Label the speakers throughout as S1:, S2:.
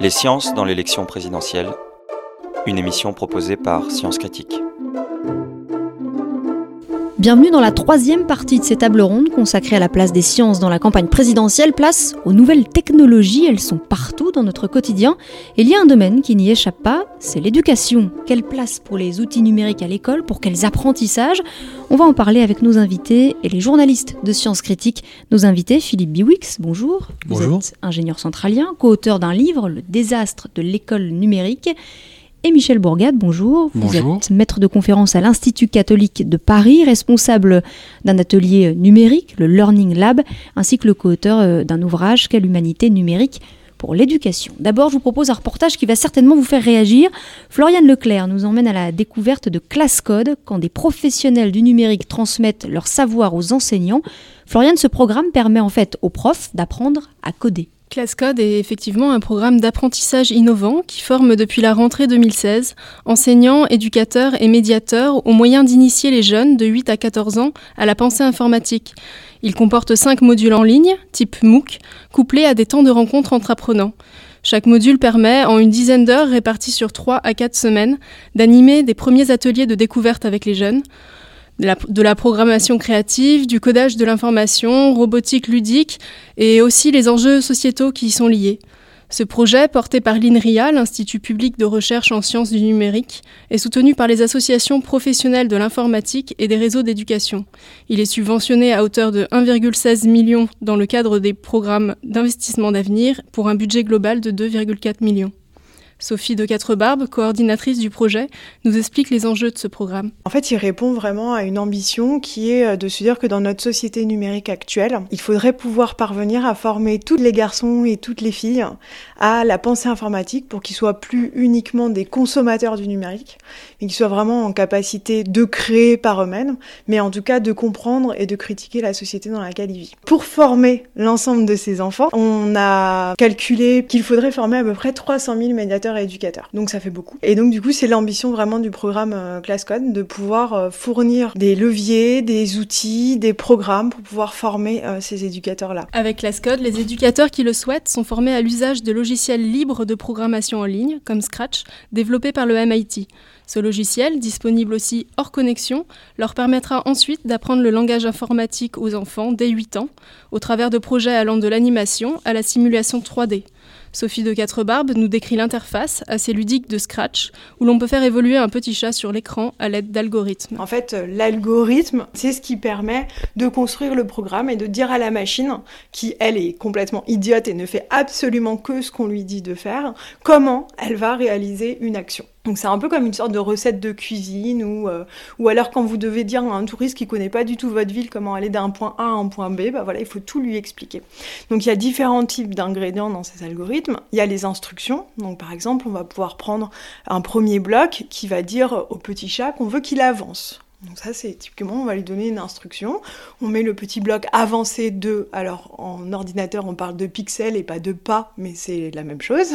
S1: Les sciences dans l'élection présidentielle, une émission proposée par Sciences Critique.
S2: Bienvenue dans la troisième partie de ces tables rondes consacrées à la place des sciences dans la campagne présidentielle, place aux nouvelles technologies, elles sont partout dans notre quotidien. Et il y a un domaine qui n'y échappe pas, c'est l'éducation. Quelle place pour les outils numériques à l'école, pour quels apprentissages? On va en parler avec nos invités et les journalistes de Sciences Critiques. Nos invités, Philippe Biwix, bonjour.
S3: Bonjour.
S2: Vous êtes ingénieur centralien, co-auteur d'un livre, Le désastre de l'école numérique. Et Michel Bourgade, bonjour. Vous
S3: Bonjour.
S2: êtes maître de conférence à l'Institut catholique de Paris, responsable d'un atelier numérique, le Learning Lab, ainsi que le co-auteur euh, d'un ouvrage Quelle humanité numérique pour l'éducation. D'abord, je vous propose un reportage qui va certainement vous faire réagir. Floriane Leclerc nous emmène à la découverte de Class Code, quand des professionnels du numérique transmettent leur savoir aux enseignants. Floriane, ce programme permet en fait aux profs d'apprendre à coder.
S4: ClassCode est effectivement un programme d'apprentissage innovant qui forme depuis la rentrée 2016 enseignants, éducateurs et médiateurs au moyen d'initier les jeunes de 8 à 14 ans à la pensée informatique. Il comporte 5 modules en ligne, type MOOC, couplés à des temps de rencontre entre apprenants. Chaque module permet, en une dizaine d'heures réparties sur 3 à 4 semaines, d'animer des premiers ateliers de découverte avec les jeunes, de la programmation créative, du codage de l'information, robotique ludique et aussi les enjeux sociétaux qui y sont liés. Ce projet, porté par l'INRIA, l'Institut public de recherche en sciences du numérique, est soutenu par les associations professionnelles de l'informatique et des réseaux d'éducation. Il est subventionné à hauteur de 1,16 million dans le cadre des programmes d'investissement d'avenir pour un budget global de 2,4 millions. Sophie de Quatre-Barbes, coordinatrice du projet, nous explique les enjeux de ce programme.
S5: En fait, il répond vraiment à une ambition qui est de se dire que dans notre société numérique actuelle, il faudrait pouvoir parvenir à former tous les garçons et toutes les filles à la pensée informatique pour qu'ils soient plus uniquement des consommateurs du numérique, mais qu'ils soient vraiment en capacité de créer par eux-mêmes, mais en tout cas de comprendre et de critiquer la société dans laquelle ils vivent. Pour former l'ensemble de ces enfants, on a calculé qu'il faudrait former à peu près 300 000 médiateurs et éducateurs. Donc ça fait beaucoup. Et donc du coup, c'est l'ambition vraiment du programme euh, ClassCode de pouvoir euh, fournir des leviers, des outils, des programmes pour pouvoir former euh, ces éducateurs-là.
S4: Avec ClassCode, les éducateurs qui le souhaitent sont formés à l'usage de logiciels libres de programmation en ligne, comme Scratch, développé par le MIT. Ce logiciel, disponible aussi hors connexion, leur permettra ensuite d'apprendre le langage informatique aux enfants dès 8 ans, au travers de projets allant de l'animation à la simulation 3D. Sophie de Quatre-Barbes nous décrit l'interface assez ludique de Scratch, où l'on peut faire évoluer un petit chat sur l'écran à l'aide d'algorithmes.
S5: En fait, euh, l'algorithme, c'est ce qui permet de construire le programme et de dire à la machine, qui elle est complètement idiote et ne fait absolument que ce qu'on lui dit de faire, comment elle va réaliser une action. Donc c'est un peu comme une sorte de recette de cuisine ou, euh, ou alors quand vous devez dire à un touriste qui connaît pas du tout votre ville comment aller d'un point A à un point B, bah voilà, il faut tout lui expliquer. Donc il y a différents types d'ingrédients dans ces algorithmes. Il y a les instructions. Donc par exemple, on va pouvoir prendre un premier bloc qui va dire au petit chat qu'on veut qu'il avance. Donc ça, c'est typiquement, on va lui donner une instruction. On met le petit bloc avancé de, alors en ordinateur, on parle de pixels et pas de pas, mais c'est la même chose.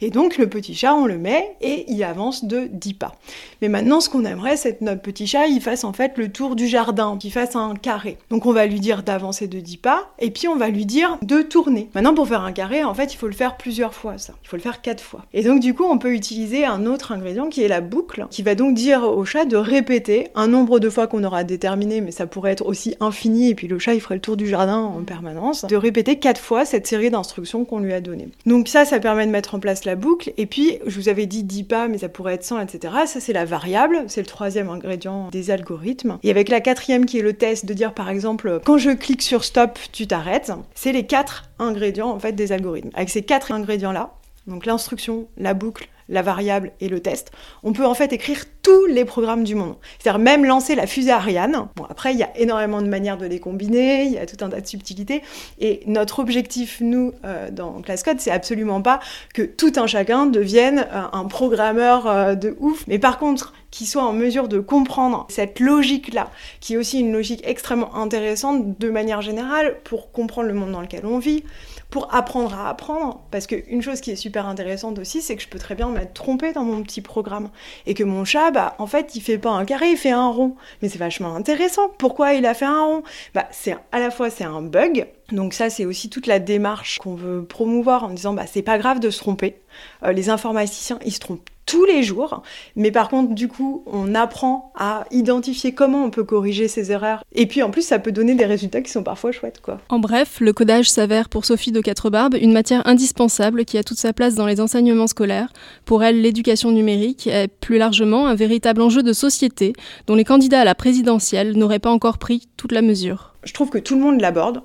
S5: Et donc le petit chat, on le met et il avance de 10 pas. Mais maintenant, ce qu'on aimerait, c'est que notre petit chat, il fasse en fait le tour du jardin, qu'il fasse un carré. Donc on va lui dire d'avancer de 10 pas et puis on va lui dire de tourner. Maintenant, pour faire un carré, en fait, il faut le faire plusieurs fois, ça. Il faut le faire quatre fois. Et donc du coup, on peut utiliser un autre ingrédient qui est la boucle, qui va donc dire au chat de répéter un nombre de fois qu'on aura déterminé, mais ça pourrait être aussi infini, et puis le chat il ferait le tour du jardin en permanence, de répéter quatre fois cette série d'instructions qu'on lui a données. Donc ça, ça permet de mettre en place la boucle, et puis je vous avais dit 10 pas, mais ça pourrait être 100, etc. Ça c'est la variable, c'est le troisième ingrédient des algorithmes. Et avec la quatrième qui est le test, de dire par exemple, quand je clique sur stop, tu t'arrêtes, c'est les quatre ingrédients en fait des algorithmes. Avec ces quatre ingrédients-là, donc l'instruction, la boucle, la variable et le test, on peut en fait écrire tous les programmes du monde. C'est-à-dire même lancer la fusée Ariane. Bon, après, il y a énormément de manières de les combiner, il y a tout un tas de subtilités. Et notre objectif, nous, euh, dans ClassCode, c'est absolument pas que tout un chacun devienne euh, un programmeur euh, de ouf. Mais par contre, qui soit en mesure de comprendre cette logique-là, qui est aussi une logique extrêmement intéressante de manière générale pour comprendre le monde dans lequel on vit, pour apprendre à apprendre. Parce qu'une chose qui est super intéressante aussi, c'est que je peux très bien m'être trompée dans mon petit programme. Et que mon chat, bah, en fait, il fait pas un carré, il fait un rond. Mais c'est vachement intéressant. Pourquoi il a fait un rond? Bah, c'est à la fois c'est un bug. Donc ça, c'est aussi toute la démarche qu'on veut promouvoir en disant, bah, c'est pas grave de se tromper. Euh, les informaticiens, ils se trompent tous les jours. Mais par contre, du coup, on apprend à identifier comment on peut corriger ces erreurs. Et puis en plus, ça peut donner des résultats qui sont parfois chouettes, quoi.
S4: En bref, le codage s'avère pour Sophie de Quatrebarbes une matière indispensable qui a toute sa place dans les enseignements scolaires. Pour elle, l'éducation numérique est plus largement un véritable enjeu de société dont les candidats à la présidentielle n'auraient pas encore pris toute la mesure.
S5: Je trouve que tout le monde l'aborde.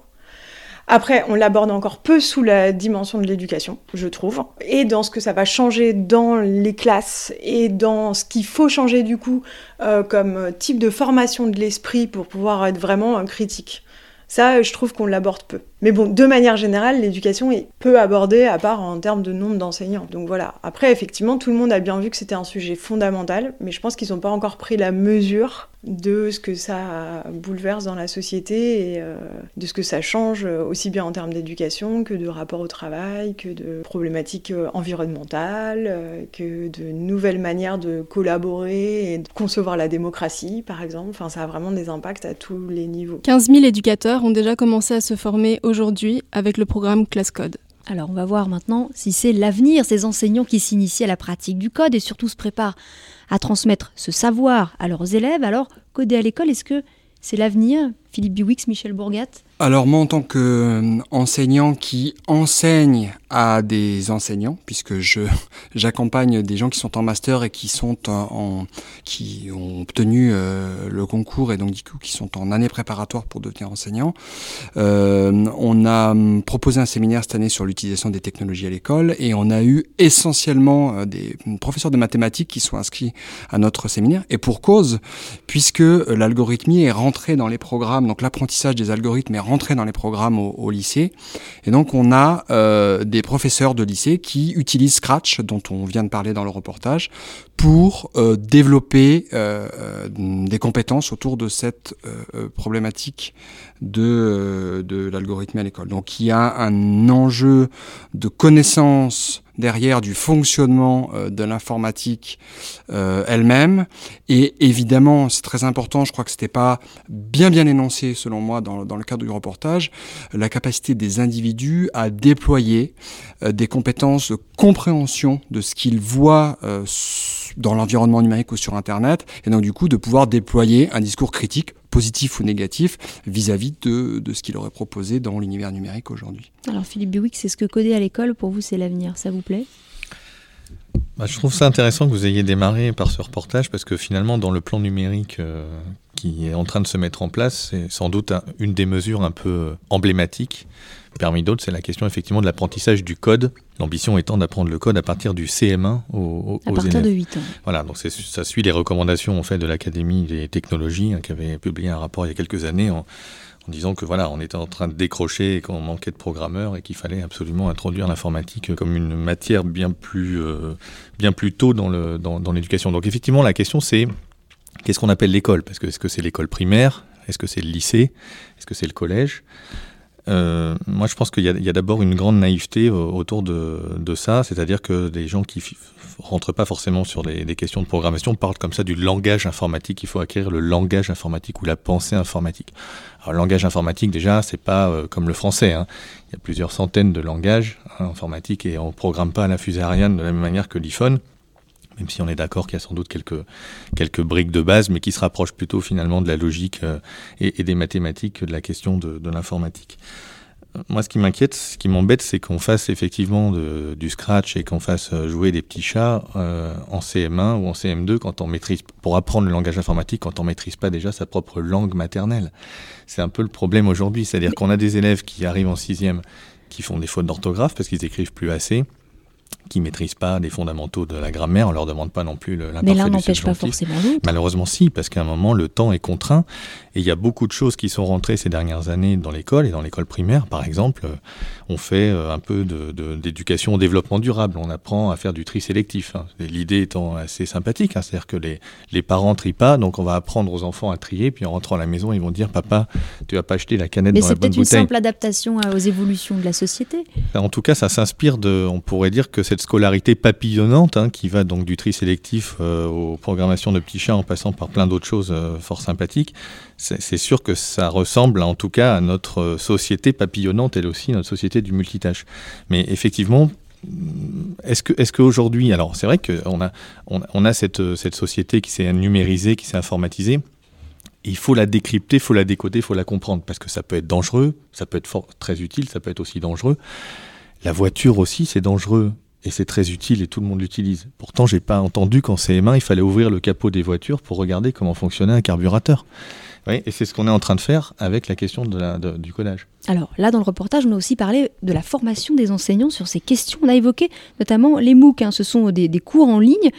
S5: Après, on l'aborde encore peu sous la dimension de l'éducation, je trouve, et dans ce que ça va changer dans les classes et dans ce qu'il faut changer du coup euh, comme type de formation de l'esprit pour pouvoir être vraiment critique. Ça, je trouve qu'on l'aborde peu. Mais bon, de manière générale, l'éducation est peu abordée, à part en termes de nombre d'enseignants. Donc voilà. Après, effectivement, tout le monde a bien vu que c'était un sujet fondamental, mais je pense qu'ils n'ont pas encore pris la mesure de ce que ça bouleverse dans la société et euh, de ce que ça change aussi bien en termes d'éducation que de rapport au travail, que de problématiques euh, environnementales, euh, que de nouvelles manières de collaborer et de concevoir la démocratie, par exemple. Enfin, ça a vraiment des impacts à tous les niveaux.
S4: 15 000 éducateurs ont déjà commencé à se former aujourd'hui avec le programme Class Code.
S2: Alors on va voir maintenant si c'est l'avenir, ces enseignants qui s'initient à la pratique du code et surtout se préparent à transmettre ce savoir à leurs élèves. Alors coder à l'école, est-ce que c'est l'avenir Philippe Biwix, Michel Bourgat?
S3: Alors moi en tant qu'enseignant qui enseigne à des enseignants, puisque je j'accompagne des gens qui sont en master et qui sont en, qui ont obtenu euh, le concours et donc du coup qui sont en année préparatoire pour devenir enseignant. Euh, on a proposé un séminaire cette année sur l'utilisation des technologies à l'école et on a eu essentiellement euh, des professeurs de mathématiques qui sont inscrits à notre séminaire et pour cause puisque l'algorithmie est rentrée dans les programmes donc l'apprentissage des algorithmes est rentré dans les programmes au, lycée. Et donc on a euh, des professeurs de lycée qui utilisent Scratch, dont on vient de parler dans le reportage, pour euh, développer euh, des compétences autour de cette problématique de, de l'algorithme à l'école. Donc il y a un enjeu de connaissance derrière du fonctionnement euh, de l'informatique euh, elle-même. Et évidemment, c'est très important, je crois que c'était pas bien bien énoncé selon moi dans, dans, le cadre du reportage, la capacité des individus à déployer euh, des compétences de compréhension de ce qu'ils voient dans l'environnement numérique ou sur Internet, et donc du coup de pouvoir déployer un discours critique positif ou négatif vis-à-vis de, de, ce qu'il aurait proposé dans l'univers numérique aujourd'hui.
S2: Alors Philippe Biwick, c'est ce que coder à l'école, pour vous c'est l'avenir, ça vous plaît?
S6: Bah, je trouve ça intéressant que vous ayez démarré par ce reportage parce que finalement, dans le plan numérique euh, qui est en train de se mettre en place, c'est sans doute une des mesures un peu emblématiques. Parmi d'autres, c'est la question effectivement de l'apprentissage du code. L'ambition étant d'apprendre le code à partir du CM1 aux,
S2: à partir de 8 ans.
S6: Voilà, donc ça suit les recommandations en fait de l'Académie des technologies hein, qui avait publié un rapport il y a quelques années en, en disant que voilà, on était en train de décrocher et qu'on manquait de programmeurs et qu'il fallait absolument introduire l'informatique comme une matière bien plus, euh, bien plus tôt dans l'éducation. Dans, Donc effectivement, la question c'est qu'est-ce qu'on appelle l'école? Parce que est-ce que c'est l'école primaire? Est-ce que c'est le lycée? Est-ce que c'est le collège? Euh, moi, je pense qu'il y a, d'abord une grande naïveté autour de, ça, c'est-à-dire que des gens qui rentrent pas forcément sur des, questions de programmation parlent comme ça du langage informatique. Il faut acquérir le langage informatique ou la pensée informatique. Alors, le langage informatique, déjà, c'est pas euh, comme le français. Hein. Il y a plusieurs centaines de langages hein, informatiques et on programme pas la fusée Ariane de la même manière que l'iPhone même si on est d'accord qu'il y a sans doute quelques, quelques briques de base, mais qui se rapprochent plutôt finalement de la logique euh, et, des mathématiques que de la question de, l'informatique. Euh, moi, ce qui m'inquiète, ce qui m'embête, c'est qu'on fasse effectivement du scratch et qu'on fasse euh, jouer des petits chats en CM1 ou en CM2 quand on maîtrise, pour apprendre le langage informatique, quand on maîtrise pas déjà sa propre langue maternelle. C'est un peu le problème aujourd'hui, c'est-à-dire qu'on a des élèves qui arrivent en sixième qui font des fautes d'orthographe parce qu'ils écrivent plus assez qui maîtrisent pas les fondamentaux de la grammaire, on leur demande pas non plus l'imparfait
S2: Mais l'un n'empêche pas forcément l'autre.
S6: Malheureusement, si, parce qu'à un moment, le temps est contraint et il y a beaucoup de choses qui sont rentrées ces dernières années dans l'école et dans l'école primaire, par exemple, on fait euh, un peu d'éducation au développement durable. On apprend à faire du tri sélectif. Hein. L'idée étant assez sympathique, hein. c'est-à-dire que les, les parents trient pas, donc on va apprendre aux enfants à trier, puis en rentrant à la maison, ils vont dire papa, tu vas pas acheter la canette
S2: Mais
S6: dans la bonne
S2: bouteille. Mais c'est peut-être une simple adaptation aux évolutions de la société.
S6: En tout cas, ça s'inspire de, on pourrait dire que cette scolarité papillonnante, hein, qui va donc du tri sélectif euh, aux programmations de petits chats en passant par plein d'autres choses euh, fort sympathiques, c'est sûr que ça ressemble en tout cas à notre société papillonnante, elle aussi, notre société du multitâche. Mais effectivement, est-ce que est-ce qu'aujourd'hui, alors c'est vrai qu'on a on, a cette, cette société qui s'est numérisée, qui s'est informatisée. Il faut la décrypter, il faut la décoder, il faut la comprendre parce que ça peut être dangereux, ça peut être très utile, ça peut être aussi dangereux. La voiture aussi, c'est dangereux et c'est très utile et tout le monde l'utilise. Pourtant, j'ai pas entendu qu'en CM1, il fallait ouvrir le capot des voitures pour regarder comment fonctionnait un carburateur. Oui, et c'est ce qu'on est en train de faire avec la question du codage.
S2: Alors là, dans le reportage, on a aussi parlé de la formation des enseignants sur ces questions. On a évoqué notamment les MOOC, hein. ce sont des, cours en ligne.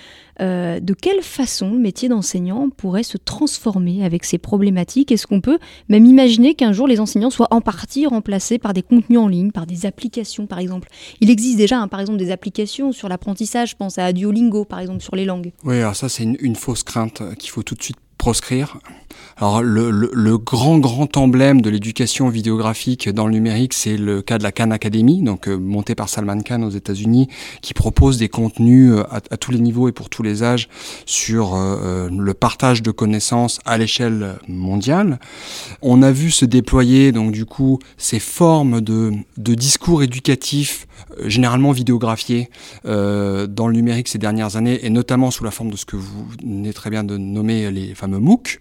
S2: Euh, de quelle façon le métier d'enseignant pourrait se transformer avec ces problématiques? Est-ce qu'on peut même imaginer qu'un jour les enseignants soient en partie remplacés par des contenus en ligne, par des applications par exemple? Il existe déjà hein, par exemple des applications sur l'apprentissage, je pense à Duolingo par exemple sur les langues.
S3: Oui, alors ça c'est une fausse crainte qu'il faut tout de suite proscrire. Alors le, grand grand emblème de l'éducation vidéographique dans le numérique, c'est le cas de la Khan Academy, donc euh, montée par Salman Khan aux États-Unis, qui propose des contenus euh, à, tous les niveaux et pour tous les âges sur euh, le partage de connaissances à l'échelle mondiale. On a vu se déployer donc du coup ces formes de, discours éducatifs généralement vidéographiés dans le numérique ces dernières années et notamment sous la forme de ce que vous venez très bien de nommer les fameux MOOC,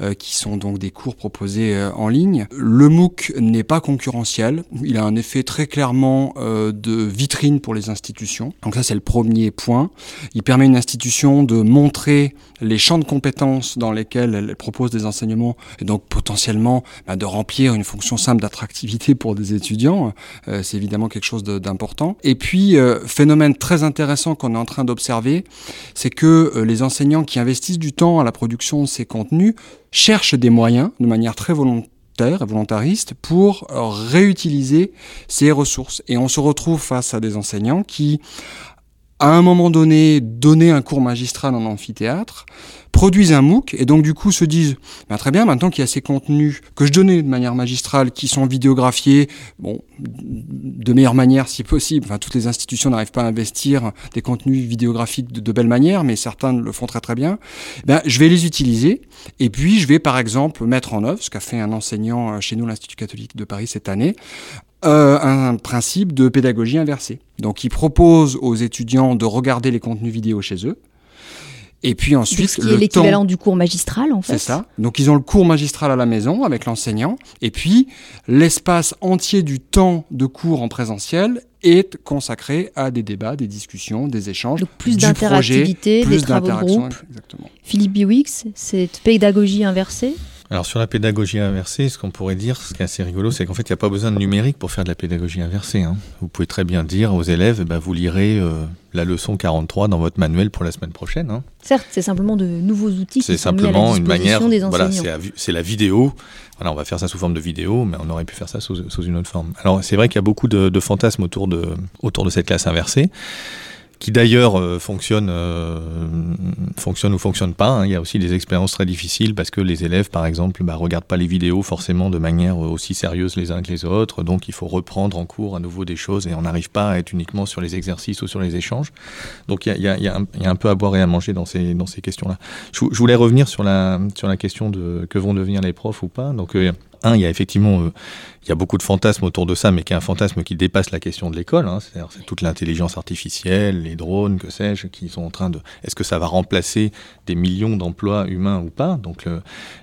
S3: euh, qui sont donc des cours proposés euh, en ligne. Le MOOC n'est pas concurrentiel, il a un effet très clairement euh, de vitrine pour les institutions. Donc ça c'est le premier point. Il permet à une institution de montrer les champs de compétences dans lesquels elle propose des enseignements et donc potentiellement bah, de remplir une fonction simple d'attractivité pour des étudiants. c'est évidemment quelque chose d'important. Et puis, phénomène très intéressant qu'on est en train d'observer, c'est que les enseignants qui investissent du temps à la production de ces contenus cherche des moyens de manière très volontaire et volontariste pour réutiliser ces ressources. Et on se retrouve face à des enseignants qui, à un moment donné, donnaient un cours magistral en amphithéâtre, produisent un MOOC et donc du coup se disent bah, très bien maintenant qu'il y a ces contenus que je donnais de manière magistrale qui sont vidéographiés de meilleure manière si possible toutes les institutions n'arrivent pas à investir des contenus vidéographiques de, belle manière mais certains le font très très bien ben, je vais les utiliser et puis je vais par exemple mettre en œuvre ce qu'a fait un enseignant euh, chez nous l'Institut catholique de Paris cette année euh, un principe de pédagogie inversée. Donc il propose aux étudiants de regarder les contenus vidéo chez eux, et puis ensuite,
S2: ce qui est l'équivalent du cours magistral, en fait.
S3: C'est ça. Donc ils ont le cours magistral à la maison avec l'enseignant, et puis l'espace entier du temps de cours en présentiel est consacré à des débats, des discussions, des échanges,
S2: Donc plus d'interactivité, des travaux de groupe.
S3: Exactement.
S2: Philippe Biwix, cette pédagogie inversée
S6: alors sur la pédagogie inversée, ce qu'on pourrait dire, ce qui est assez rigolo, c'est qu'en fait, il n'y a pas besoin de numérique pour faire de la pédagogie inversée. Hein. Vous pouvez très bien dire aux élèves, bah, vous lirez euh, la leçon 43 dans votre manuel pour la semaine prochaine. Hein.
S2: Certes, c'est simplement de nouveaux outils.
S6: C'est simplement une manière. Voilà, c'est la vidéo. Voilà, on va faire ça sous forme de vidéo, mais on aurait pu faire ça sous, une autre forme. Alors c'est vrai qu'il y a beaucoup de, de fantasmes autour de, autour de cette classe inversée qui d'ailleurs euh, fonctionne, euh, fonctionne ou fonctionne pas. Hein. Il y a aussi des expériences très difficiles parce que les élèves, par exemple, bah, regardent pas les vidéos forcément de manière aussi sérieuse les uns que les autres. Donc il faut reprendre en cours à nouveau des choses et on n'arrive pas à être uniquement sur les exercices ou sur les échanges. Donc il y a, y a, un peu à boire et à manger dans ces, dans ces questions-là. Je, voulais revenir sur la, sur la question de que vont devenir les profs ou pas. Donc euh, un, il y a effectivement euh, il y a beaucoup de fantasmes autour de ça, mais qui est un fantasme qui dépasse la question de l'école. Hein. C'est toute l'intelligence artificielle, les drones, que sais-je, qui sont en train de. Est-ce que ça va remplacer des millions d'emplois humains ou pas? Donc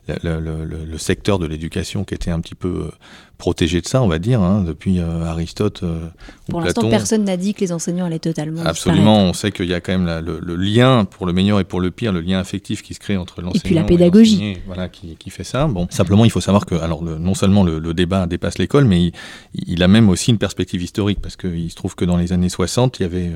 S6: le, secteur de l'éducation qui était un petit peu euh, protégé de ça, on va dire, hein, depuis euh, Aristote euh,
S2: Pour l'instant, personne n'a dit que les enseignants allaient totalement.
S6: Absolument, on sait qu'il y a quand même le, lien, pour le meilleur et pour le pire, le lien affectif qui se crée entre l'enseignant et
S2: puis la pédagogie.
S6: voilà, qui, qui, fait ça. Bon, simplement, il faut savoir que, alors, le, non seulement le, débat dépasse l'école, mais il, a même aussi une perspective historique, parce qu'il se trouve que dans les années 60, il y avait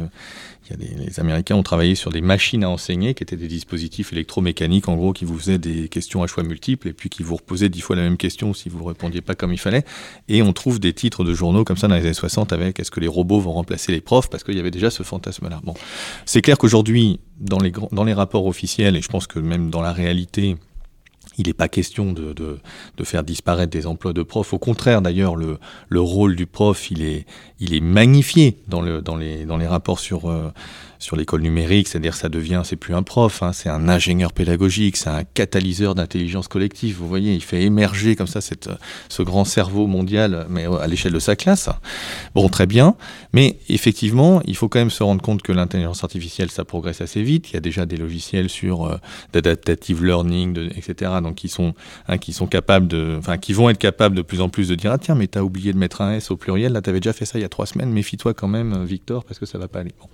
S6: les Américains ont travaillé sur des machines à enseigner, qui étaient des dispositifs électromécaniques, en gros, qui vous faisaient des questions à choix multiples, et puis qui vous reposaient dix fois la même question si vous ne répondiez pas comme il fallait. Et on trouve des titres de journaux comme ça dans les années 60 avec est-ce que les robots vont remplacer les profs, parce qu'il y avait déjà ce fantasme-là. Bon, c'est clair qu'aujourd'hui, dans les, dans les rapports officiels, et je pense que même dans la réalité, il n'est pas question de, faire disparaître des emplois de profs. Au contraire, d'ailleurs, le, le, rôle du prof, il est, il est magnifié dans les rapports sur, euh, sur l'école numérique, c'est-à-dire ça devient, c'est plus un prof, hein, c'est un ingénieur pédagogique, c'est un catalyseur d'intelligence collective. Vous voyez, il fait émerger comme ça ce grand cerveau mondial, mais à l'échelle de sa classe. Bon, très bien, mais effectivement, il faut quand même se rendre compte que l'intelligence artificielle, ça progresse assez vite. Il y a déjà des logiciels sur euh, d'adaptative learning, etc. Donc qui sont, hein, qui sont capables de, enfin, qui vont être capables de plus en plus de dire ah tiens, mais t'as oublié de mettre un S au pluriel. Là, t'avais déjà fait ça il y a trois semaines. Méfie-toi quand même, Victor, parce que ça va pas aller. Bon.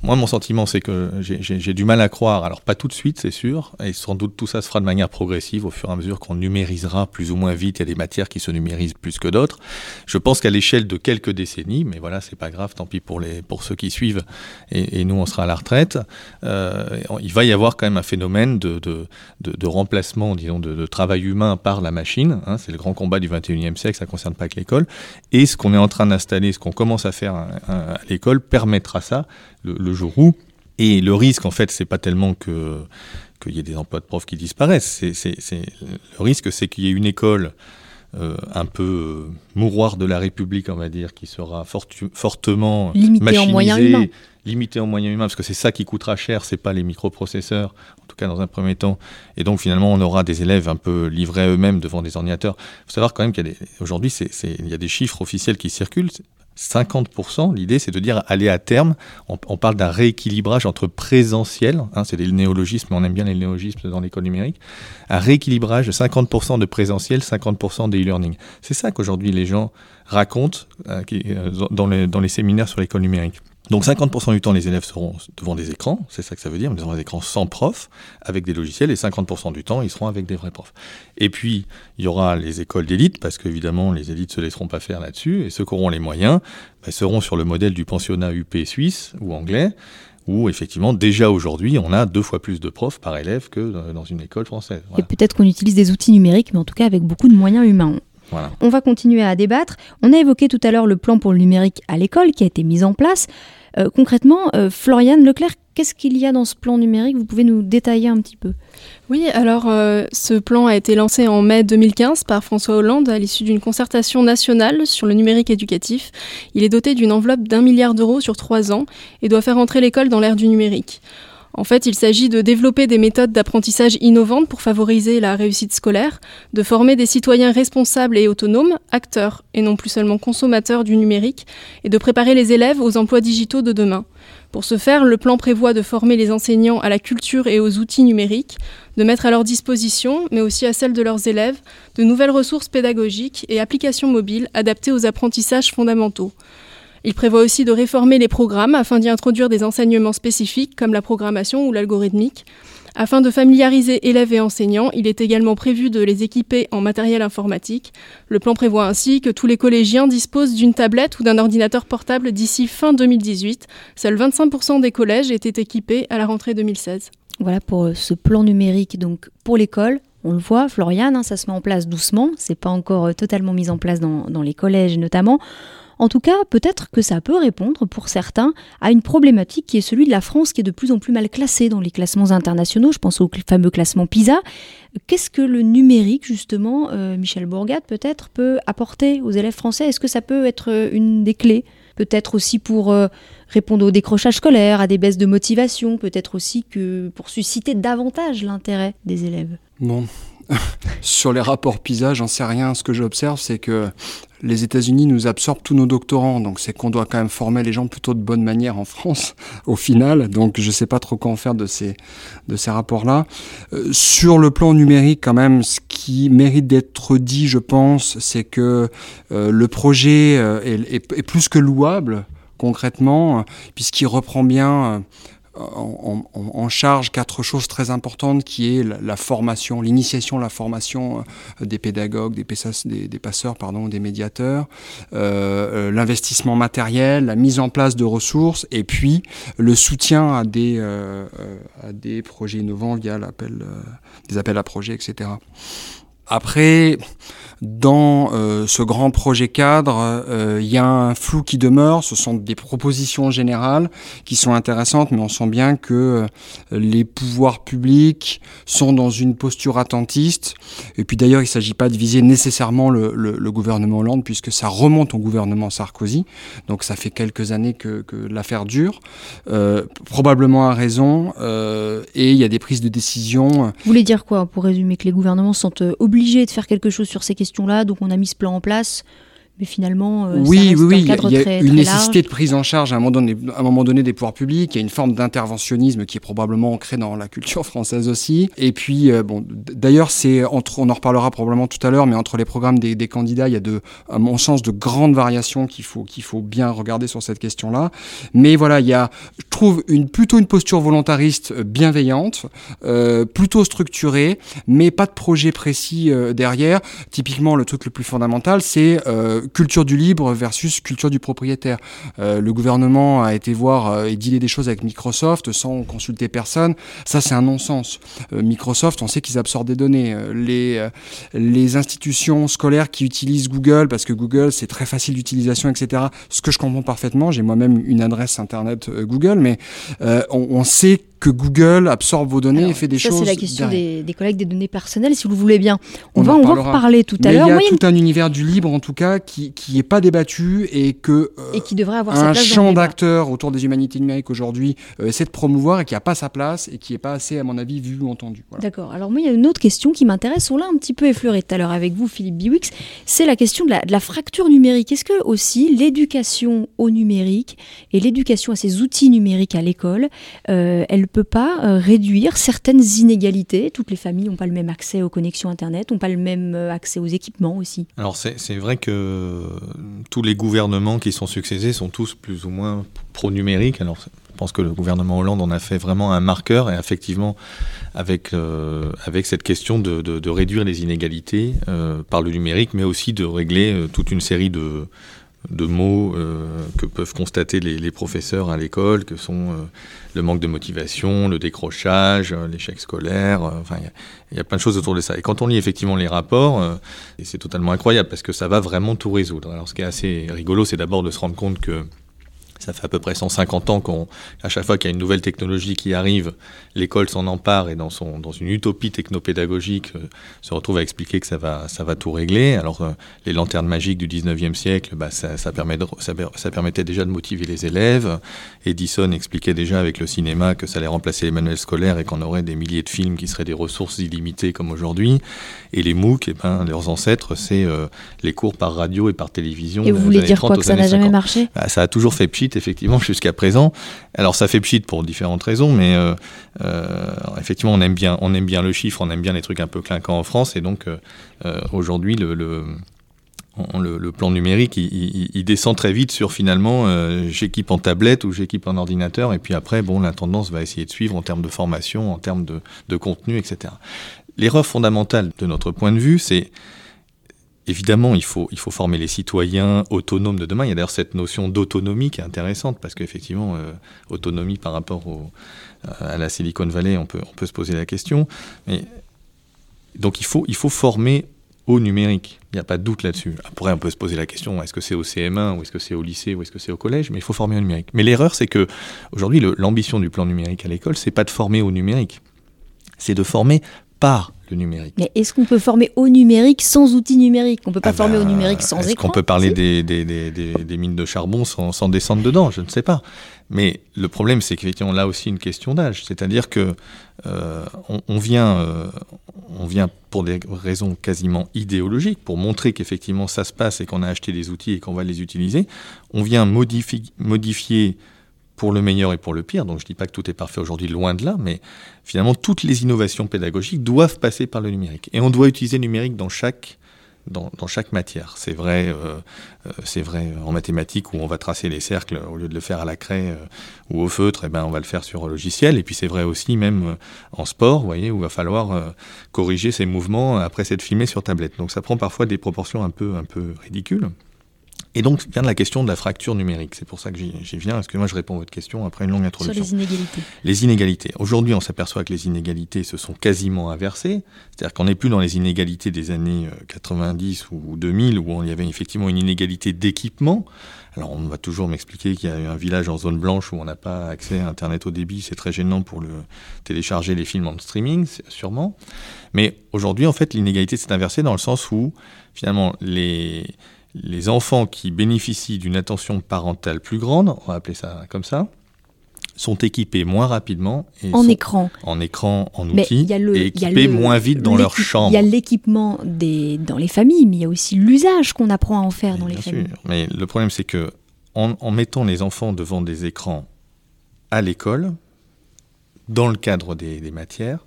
S6: Moi, mon sentiment, c'est que j'ai du mal à croire, alors pas tout de suite, c'est sûr, et sans doute tout ça se fera de manière progressive au fur et à mesure qu'on numérisera plus ou moins vite. Il y a des matières qui se numérisent plus que d'autres. Je pense qu'à l'échelle de quelques décennies, mais voilà, c'est pas grave, tant pis pour, les, pour ceux qui suivent, et, nous, on sera à la retraite, euh, il va y avoir quand même un phénomène de, de, de, remplacement, disons, de, travail humain par la machine. Hein, c'est le grand combat du 21e siècle, ça ne concerne pas que l'école. Et ce qu'on est en train d'installer, ce qu'on commence à faire à, à l'école, permettra ça le, jour où. Et le risque, en fait, c'est pas tellement que qu'il y ait des emplois de profs qui disparaissent. C'est, le risque, c'est qu'il y ait une école euh, un peu euh, mouroir de la République, on va dire, qui sera fortement
S2: limitée en moyens humains.
S6: Limitée en moyens humains, parce que c'est ça qui coûtera cher, c'est pas les microprocesseurs, en tout cas dans un premier temps. Et donc finalement, on aura des élèves un peu livrés eux-mêmes devant des ordinateurs. Il faut savoir quand même qu'il y a des, aujourd'hui, il y a des chiffres officiels qui circulent. 50%, l'idée c'est de dire aller à terme, on, parle d'un rééquilibrage entre présentiel, hein, c'est des néologismes, on aime bien les néologismes dans l'école numérique, un rééquilibrage de 50% de présentiel, 50% de e-learning. C'est ça qu'aujourd'hui les gens racontent euh, euh, dans les séminaires sur l'école numérique. Donc 50% du temps, les élèves seront devant des écrans, c'est ça que ça veut dire, devant des écrans sans prof, avec des logiciels, et 50% du temps, ils seront avec des vrais profs. Et puis, il y aura les écoles d'élite, parce qu'évidemment, les élites se laisseront pas faire là-dessus, et ceux qui auront les moyens bah, seront sur le modèle du pensionnat UP suisse ou anglais, où effectivement, déjà aujourd'hui, on a deux fois plus de profs par élève que dans une école française.
S2: Et peut-être qu'on utilise des outils numériques, mais en tout cas avec beaucoup de moyens humains. On va continuer à débattre. On a évoqué tout à l'heure le plan pour le numérique à l'école qui a été mis en place. Euh, concrètement, euh, Floriane Leclerc, qu'est-ce qu'il y a dans ce plan numérique? Vous pouvez nous détailler un petit peu
S4: Oui, alors euh, ce plan a été lancé en mai 2015 par François Hollande à l'issue d'une concertation nationale sur le numérique éducatif. Il est doté d'une enveloppe d'un milliard d'euros sur trois ans et doit faire entrer l'école dans l'ère du numérique. En fait, il s'agit de développer des méthodes d'apprentissage innovantes pour favoriser la réussite scolaire, de former des citoyens responsables et autonomes, acteurs et non plus seulement consommateurs du numérique, et de préparer les élèves aux emplois digitaux de demain. Pour ce faire, le plan prévoit de former les enseignants à la culture et aux outils numériques, de mettre à leur disposition, mais aussi à celle de leurs élèves, de nouvelles ressources pédagogiques et applications mobiles adaptées aux apprentissages fondamentaux. Il prévoit aussi de réformer les programmes afin d'y introduire des enseignements spécifiques comme la programmation ou l'algorithmique. Afin de familiariser élèves et enseignants, il est également prévu de les équiper en matériel informatique. Le plan prévoit ainsi que tous les collégiens disposent d'une tablette ou d'un ordinateur portable d'ici fin 2018. Seuls 25% des collèges étaient équipés à la rentrée 2016.
S2: Voilà pour euh, ce plan numérique donc pour l'école. On le voit, Floriane, hein, ça se met en place doucement. C'est pas encore euh, totalement mis en place dans, dans les collèges notamment. En tout cas, peut-être que ça peut répondre pour certains à une problématique qui est celui de la France qui est de plus en plus mal classée dans les classements internationaux. Je pense au fameux classement PISA. Qu'est-ce que le numérique, justement, euh, Michel Bourgat peut-être, peut apporter aux élèves français? Est-ce que ça peut être euh, une des clés? Peut-être aussi pour euh, répondre au décrochage scolaire, à des baisses de motivation, peut-être aussi que pour susciter davantage l'intérêt des élèves?
S3: Bon, sur les rapports PISA, j'en sais rien. Ce que j'observe, c'est que les États-Unis nous absorbent tous nos doctorants, donc c'est qu'on doit quand même former les gens plutôt de bonne manière en France, au final. Donc je ne sais pas trop quoi en faire de ces, rapports-là. Euh, sur le plan numérique, quand même, ce qui mérite d'être dit, je pense, c'est que euh, le projet euh, est, plus que louable, concrètement, puisqu'il reprend bien en, charge quatre choses très importantes qui est la, formation, l'initiation, la formation des pédagogues, des, des, passeurs, pardon, des médiateurs, l'investissement matériel, la mise en place de ressources et puis le soutien à des, à des projets innovants via des appels à projets, etc. Après, dans euh, ce grand projet cadre, euh, il y a un flou qui demeure. Ce sont des propositions générales qui sont intéressantes, mais on sent bien que euh, les pouvoirs publics sont dans une posture attentiste. Et puis d'ailleurs, il ne s'agit pas de viser nécessairement le, gouvernement Hollande, puisque ça remonte au gouvernement Sarkozy. Donc ça fait quelques années que l'affaire dure, probablement à raison. et il y a des prises de décision. Vous
S2: voulez dire quoi, pour résumer, que les gouvernements sont obligés de faire quelque chose sur ces questions donc on a mis ce plan en place mais finalement,
S3: euh, oui, oui, oui, il y a une nécessité de prise en charge à un moment donné, à un moment donné des pouvoirs publics. Il y a une forme d'interventionnisme qui est probablement ancrée dans la culture française aussi. Et puis, euh, bon, d'ailleurs, c'est entre, on en reparlera probablement tout à l'heure, mais entre les programmes des, des, candidats, il y a de, à mon sens, de grandes variations qu'il faut qu'il faut bien regarder sur cette question-là. Mais voilà, il y a, je trouve, une plutôt une posture volontariste euh, bienveillante, euh, plutôt structurée, mais pas de projet précis euh, derrière. Typiquement, le truc le plus fondamental, c'est culture du libre versus culture du propriétaire. Euh, le gouvernement a été voir euh, et dealer des choses avec Microsoft sans consulter personne. Ça, c'est un non-sens. Euh, Microsoft, on sait qu'ils absorbent des données. les, les institutions scolaires qui utilisent Google, parce que Google, c'est très facile d'utilisation, etc. Ce que je comprends parfaitement, j'ai moi-même une adresse Internet Google, mais on sait que Google absorbe vos données et fait des choses. Ça,
S2: c'est la question des, des, collègues des données personnelles, si vous voulez bien. On, va, en reparler tout à l'heure.
S3: Il y a tout un univers du libre, en tout cas, qui n'est pas débattu et que.
S2: Euh, et qui devrait avoir
S3: un
S2: sa
S3: champ d'acteurs autour des humanités numériques aujourd'hui euh, essaie de promouvoir et qui n'a pas sa place et qui n'est pas assez, à mon avis, vu ou entendu.
S2: D'accord. Alors, moi, il y a une autre question qui m'intéresse. On l'a un petit peu effleuré tout à l'heure avec vous, Philippe Biwix. C'est la question de la, de la fracture numérique. Est-ce que aussi l'éducation au numérique et l'éducation à ces outils numériques à l'école, euh, elle peut pas réduire certaines inégalités. Toutes les familles n'ont pas le même accès aux connexions Internet, n'ont pas le même euh, accès aux équipements aussi.
S6: Alors c'est vrai que tous les gouvernements qui sont succédés sont tous plus ou moins pro-numérique. Alors je pense que le gouvernement Hollande en a fait vraiment un marqueur et effectivement avec, euh, avec cette question de, réduire les inégalités euh, par le numérique, mais aussi de régler toute une série de, de mots euh, que peuvent constater les, professeurs à l'école, que sont euh, le manque de motivation, le décrochage, euh, l'échec scolaire. enfin, il y, a plein de choses autour de ça. Et quand on lit effectivement les rapports, c'est totalement incroyable parce que ça va vraiment tout résoudre. Alors, ce qui est assez rigolo, c'est d'abord de se rendre compte que ça fait à peu près 150 ans qu'à chaque fois qu'il y a une nouvelle technologie qui arrive, l'école s'en empare et dans, son, dans une utopie technopédagogique euh, se retrouve à expliquer que ça va, ça va tout régler. Alors euh, les lanternes magiques du 19e siècle, bah, ça, ça, permet ça, permettait déjà de motiver les élèves. Edison expliquait déjà avec le cinéma que ça allait remplacer les manuels scolaires et qu'on aurait des milliers de films qui seraient des ressources illimitées comme aujourd'hui. Et les MOOC, eh ben, leurs ancêtres, c'est euh, les cours par radio et par télévision.
S2: Et vous voulez dire quoi que ça n'a jamais marché?
S6: Bah, Ça a toujours fait pchit effectivement, jusqu'à présent. Alors ça fait pchit pour différentes raisons, mais euh, euh, effectivement, on aime, bien, on aime bien le chiffre, on aime bien les trucs un peu clinquants en France, et donc euh, aujourd'hui, le, le plan numérique, il, descend très vite sur finalement j'équipe en tablette ou j'équipe en ordinateur, et puis après, bon, la tendance va essayer de suivre en termes de formation, en termes de, de contenu, etc. L'erreur fondamentale de notre point de vue, c'est Évidemment, il faut, former les citoyens autonomes de demain. Il y a d'ailleurs cette notion d'autonomie qui est intéressante, parce qu'effectivement, euh, autonomie par rapport à la Silicon Valley, on peut, se poser la question. Mais, donc il faut, il faut former au numérique. Il n'y a pas de doute là-dessus. Après, on peut se poser la question est-ce que c'est au CM1 ou est-ce que c'est au lycée ou est-ce que c'est au collège? Mais il faut former au numérique. Mais l'erreur, c'est que aujourd'hui, l'ambition du plan numérique à l'école, c'est pas de former au numérique, c'est de former par le numérique.
S2: Mais est-ce qu'on peut former au numérique sans outils numériques? On ne peut pas ah former au bah, numérique sans écran
S6: Est-ce qu'on peut parler des, des, des, des, mines de charbon sans, sans, descendre dedans? Je ne sais pas. Mais le problème, c'est qu'effectivement, là aussi, une question d'âge. C'est-à-dire que euh, on, vient, euh, on vient pour des raisons quasiment idéologiques, pour montrer qu'effectivement ça se passe et qu'on a acheté des outils et qu'on va les utiliser. On vient modifier, modifier pour le meilleur et pour le pire. Donc je ne dis pas que tout est parfait aujourd'hui, loin de là, mais finalement toutes les innovations pédagogiques doivent passer par le numérique. Et on doit utiliser le numérique dans chaque dans, chaque matière. C'est vrai, euh, euh, vrai en mathématiques où on va tracer les cercles au lieu de le faire à la craie ou au feutre, eh ben on va le faire sur un logiciel. Et puis c'est vrai aussi même en sport, vous voyez, où il va falloir corriger ses mouvements après s'être filmé sur tablette. Donc ça prend parfois des proportions un peu un peu ridicules. Et donc vient la question de la fracture numérique. C'est pour ça que j'y viens. Parce que moi je réponds à votre question après une longue introduction.
S2: Sur les inégalités.
S6: Les inégalités. Aujourd'hui, on s'aperçoit que les inégalités se sont quasiment inversées. C'est-à-dire qu'on n'est plus dans les inégalités des années 90 euh, ou 2000 où il y avait effectivement une inégalité d'équipement. Alors on va toujours m'expliquer qu'il y a un village en zone blanche où on n'a pas accès à Internet au débit. C'est très gênant pour le télécharger les films en streaming, sûrement. Mais aujourd'hui, en fait, l'inégalité s'est inversée dans le sens où finalement les les enfants qui bénéficient d'une attention parentale plus grande, on va appeler ça comme ça, sont équipés moins rapidement.
S2: Et en écran.
S6: En écran, en outils, et équipés moins vite dans leur chambre.
S2: Il y a l'équipement dans les familles, mais il y a aussi l'usage qu'on apprend à en faire dans les familles.
S6: Mais le problème, c'est que en, mettant les enfants devant des écrans à l'école, dans le cadre des, des matières,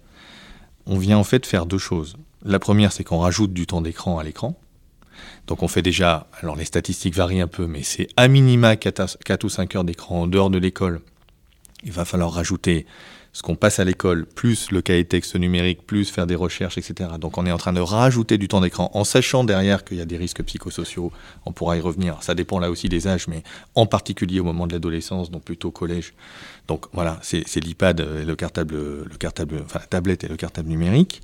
S6: on vient en fait faire deux choses. La première, c'est qu'on rajoute du temps d'écran à l'écran. Donc on fait déjà, alors les statistiques varient un peu, mais c'est à minima 4, ou 5 heures d'écran en dehors de l'école. Il va falloir rajouter ce qu'on passe à l'école, plus le cahier texte numérique, plus faire des recherches, etc. Donc on est en train de rajouter du temps d'écran en sachant derrière qu'il y a des risques psychosociaux. On pourra y revenir. Ça dépend là aussi des âges, mais en particulier au moment de l'adolescence, donc plutôt collège. Donc voilà, c'est l'iPad, le cartable, le cartable, enfin la tablette et le cartable numérique.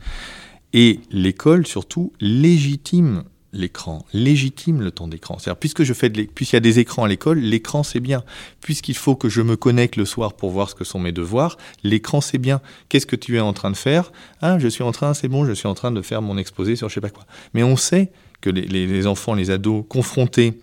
S6: Et l'école surtout légitime l'écran, légitime le temps d'écran. C'est-à-dire, puisque je fais puisqu'il y a des écrans à l'école, l'écran c'est bien. Puisqu'il faut que je me connecte le soir pour voir ce que sont mes devoirs, l'écran c'est bien. Qu'est-ce que tu es en train de faire? Ah, je suis en train, c'est bon, je suis en train de faire mon exposé sur je sais pas quoi. Mais on sait que les enfants, les ados confrontés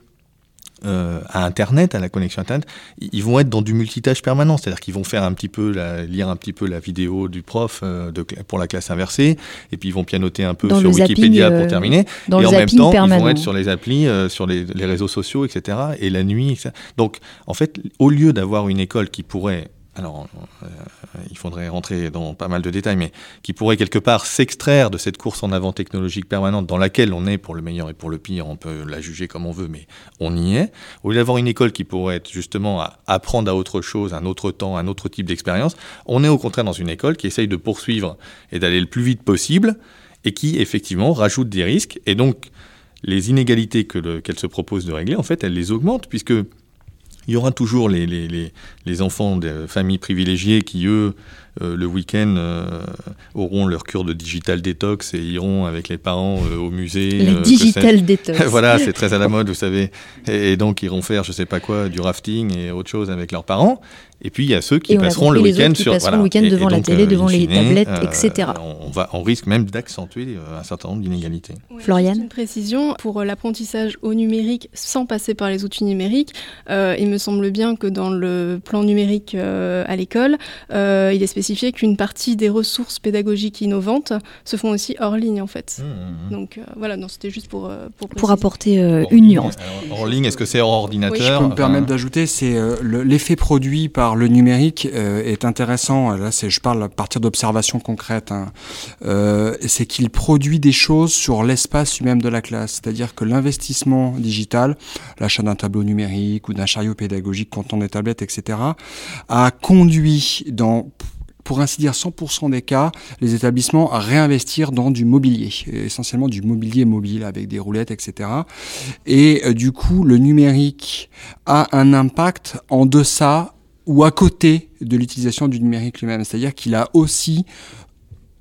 S6: euh, à Internet, à la connexion Internet, ils vont être dans du multitâche permanent. C'est-à-dire qu'ils vont faire un petit peu, lire un petit peu la vidéo du prof euh, de, pour la classe inversée, et puis ils vont pianoter un peu sur Wikipédia pour euh, terminer. et en même temps, ils vont être sur les applis, sur les, les, réseaux sociaux, etc. Et la nuit, etc. Donc, en fait, au lieu d'avoir une école qui pourrait alors euh, il faudrait rentrer dans pas mal de détails, mais qui pourrait quelque part s'extraire de cette course en avant technologique permanente dans laquelle on est pour le meilleur et pour le pire, on peut la juger comme on veut, mais on y est. Au lieu d'avoir une école qui pourrait être justement à apprendre à autre chose, un autre temps, un autre type d'expérience, on est au contraire dans une école qui essaye de poursuivre et d'aller le plus vite possible et qui effectivement rajoute des risques. Et donc les inégalités qu'elle se propose de régler, en fait, elle les augmente puisque il y aura toujours les, les, les, les, enfants des familles privilégiées qui, eux, euh, le week-end, euh, auront leur cure de digital détox et iront avec les parents euh, au musée.
S2: Le digital détox.
S6: voilà, c'est très à la mode, vous savez. Et, et, donc, iront faire, je sais pas quoi, du rafting et autre chose avec leurs parents. Et puis il y a ceux qui passeront le week-end sur
S2: voilà. le week-end devant la télé, euh, devant les tablettes, euh, etc.
S6: On, va, on risque même d'accentuer euh, un certain nombre d'inégalités.
S2: Floriane
S4: Une précision pour l'apprentissage au numérique sans passer par les outils numériques. il me semble bien que dans le plan numérique à l'école, il est spécifié qu'une partie des ressources pédagogiques innovantes se font aussi hors ligne en fait. Mmh, mmh, mmh. Donc voilà, c'était juste pour
S2: pour, pour apporter une nuance.
S6: hors ligne, est-ce que c'est hors ordinateur
S3: Je peux me permettre d'ajouter, c'est l'effet produit par le numérique euh, est intéressant. Là, je parle à partir d'observations concrètes. Hein. Euh, c'est qu'il produit des choses sur l'espace même de la classe. C'est-à-dire que l'investissement digital, l'achat d'un tableau numérique ou d'un chariot pédagogique contenant des tablettes, etc., a conduit pour ainsi dire 100% des cas, les établissements à réinvestir dans du mobilier, essentiellement du mobilier mobile avec des roulettes, etc. Et euh, du coup, le numérique a un impact en deçà ou à côté de l'utilisation du numérique lui-même. C'est-à-dire qu'il a aussi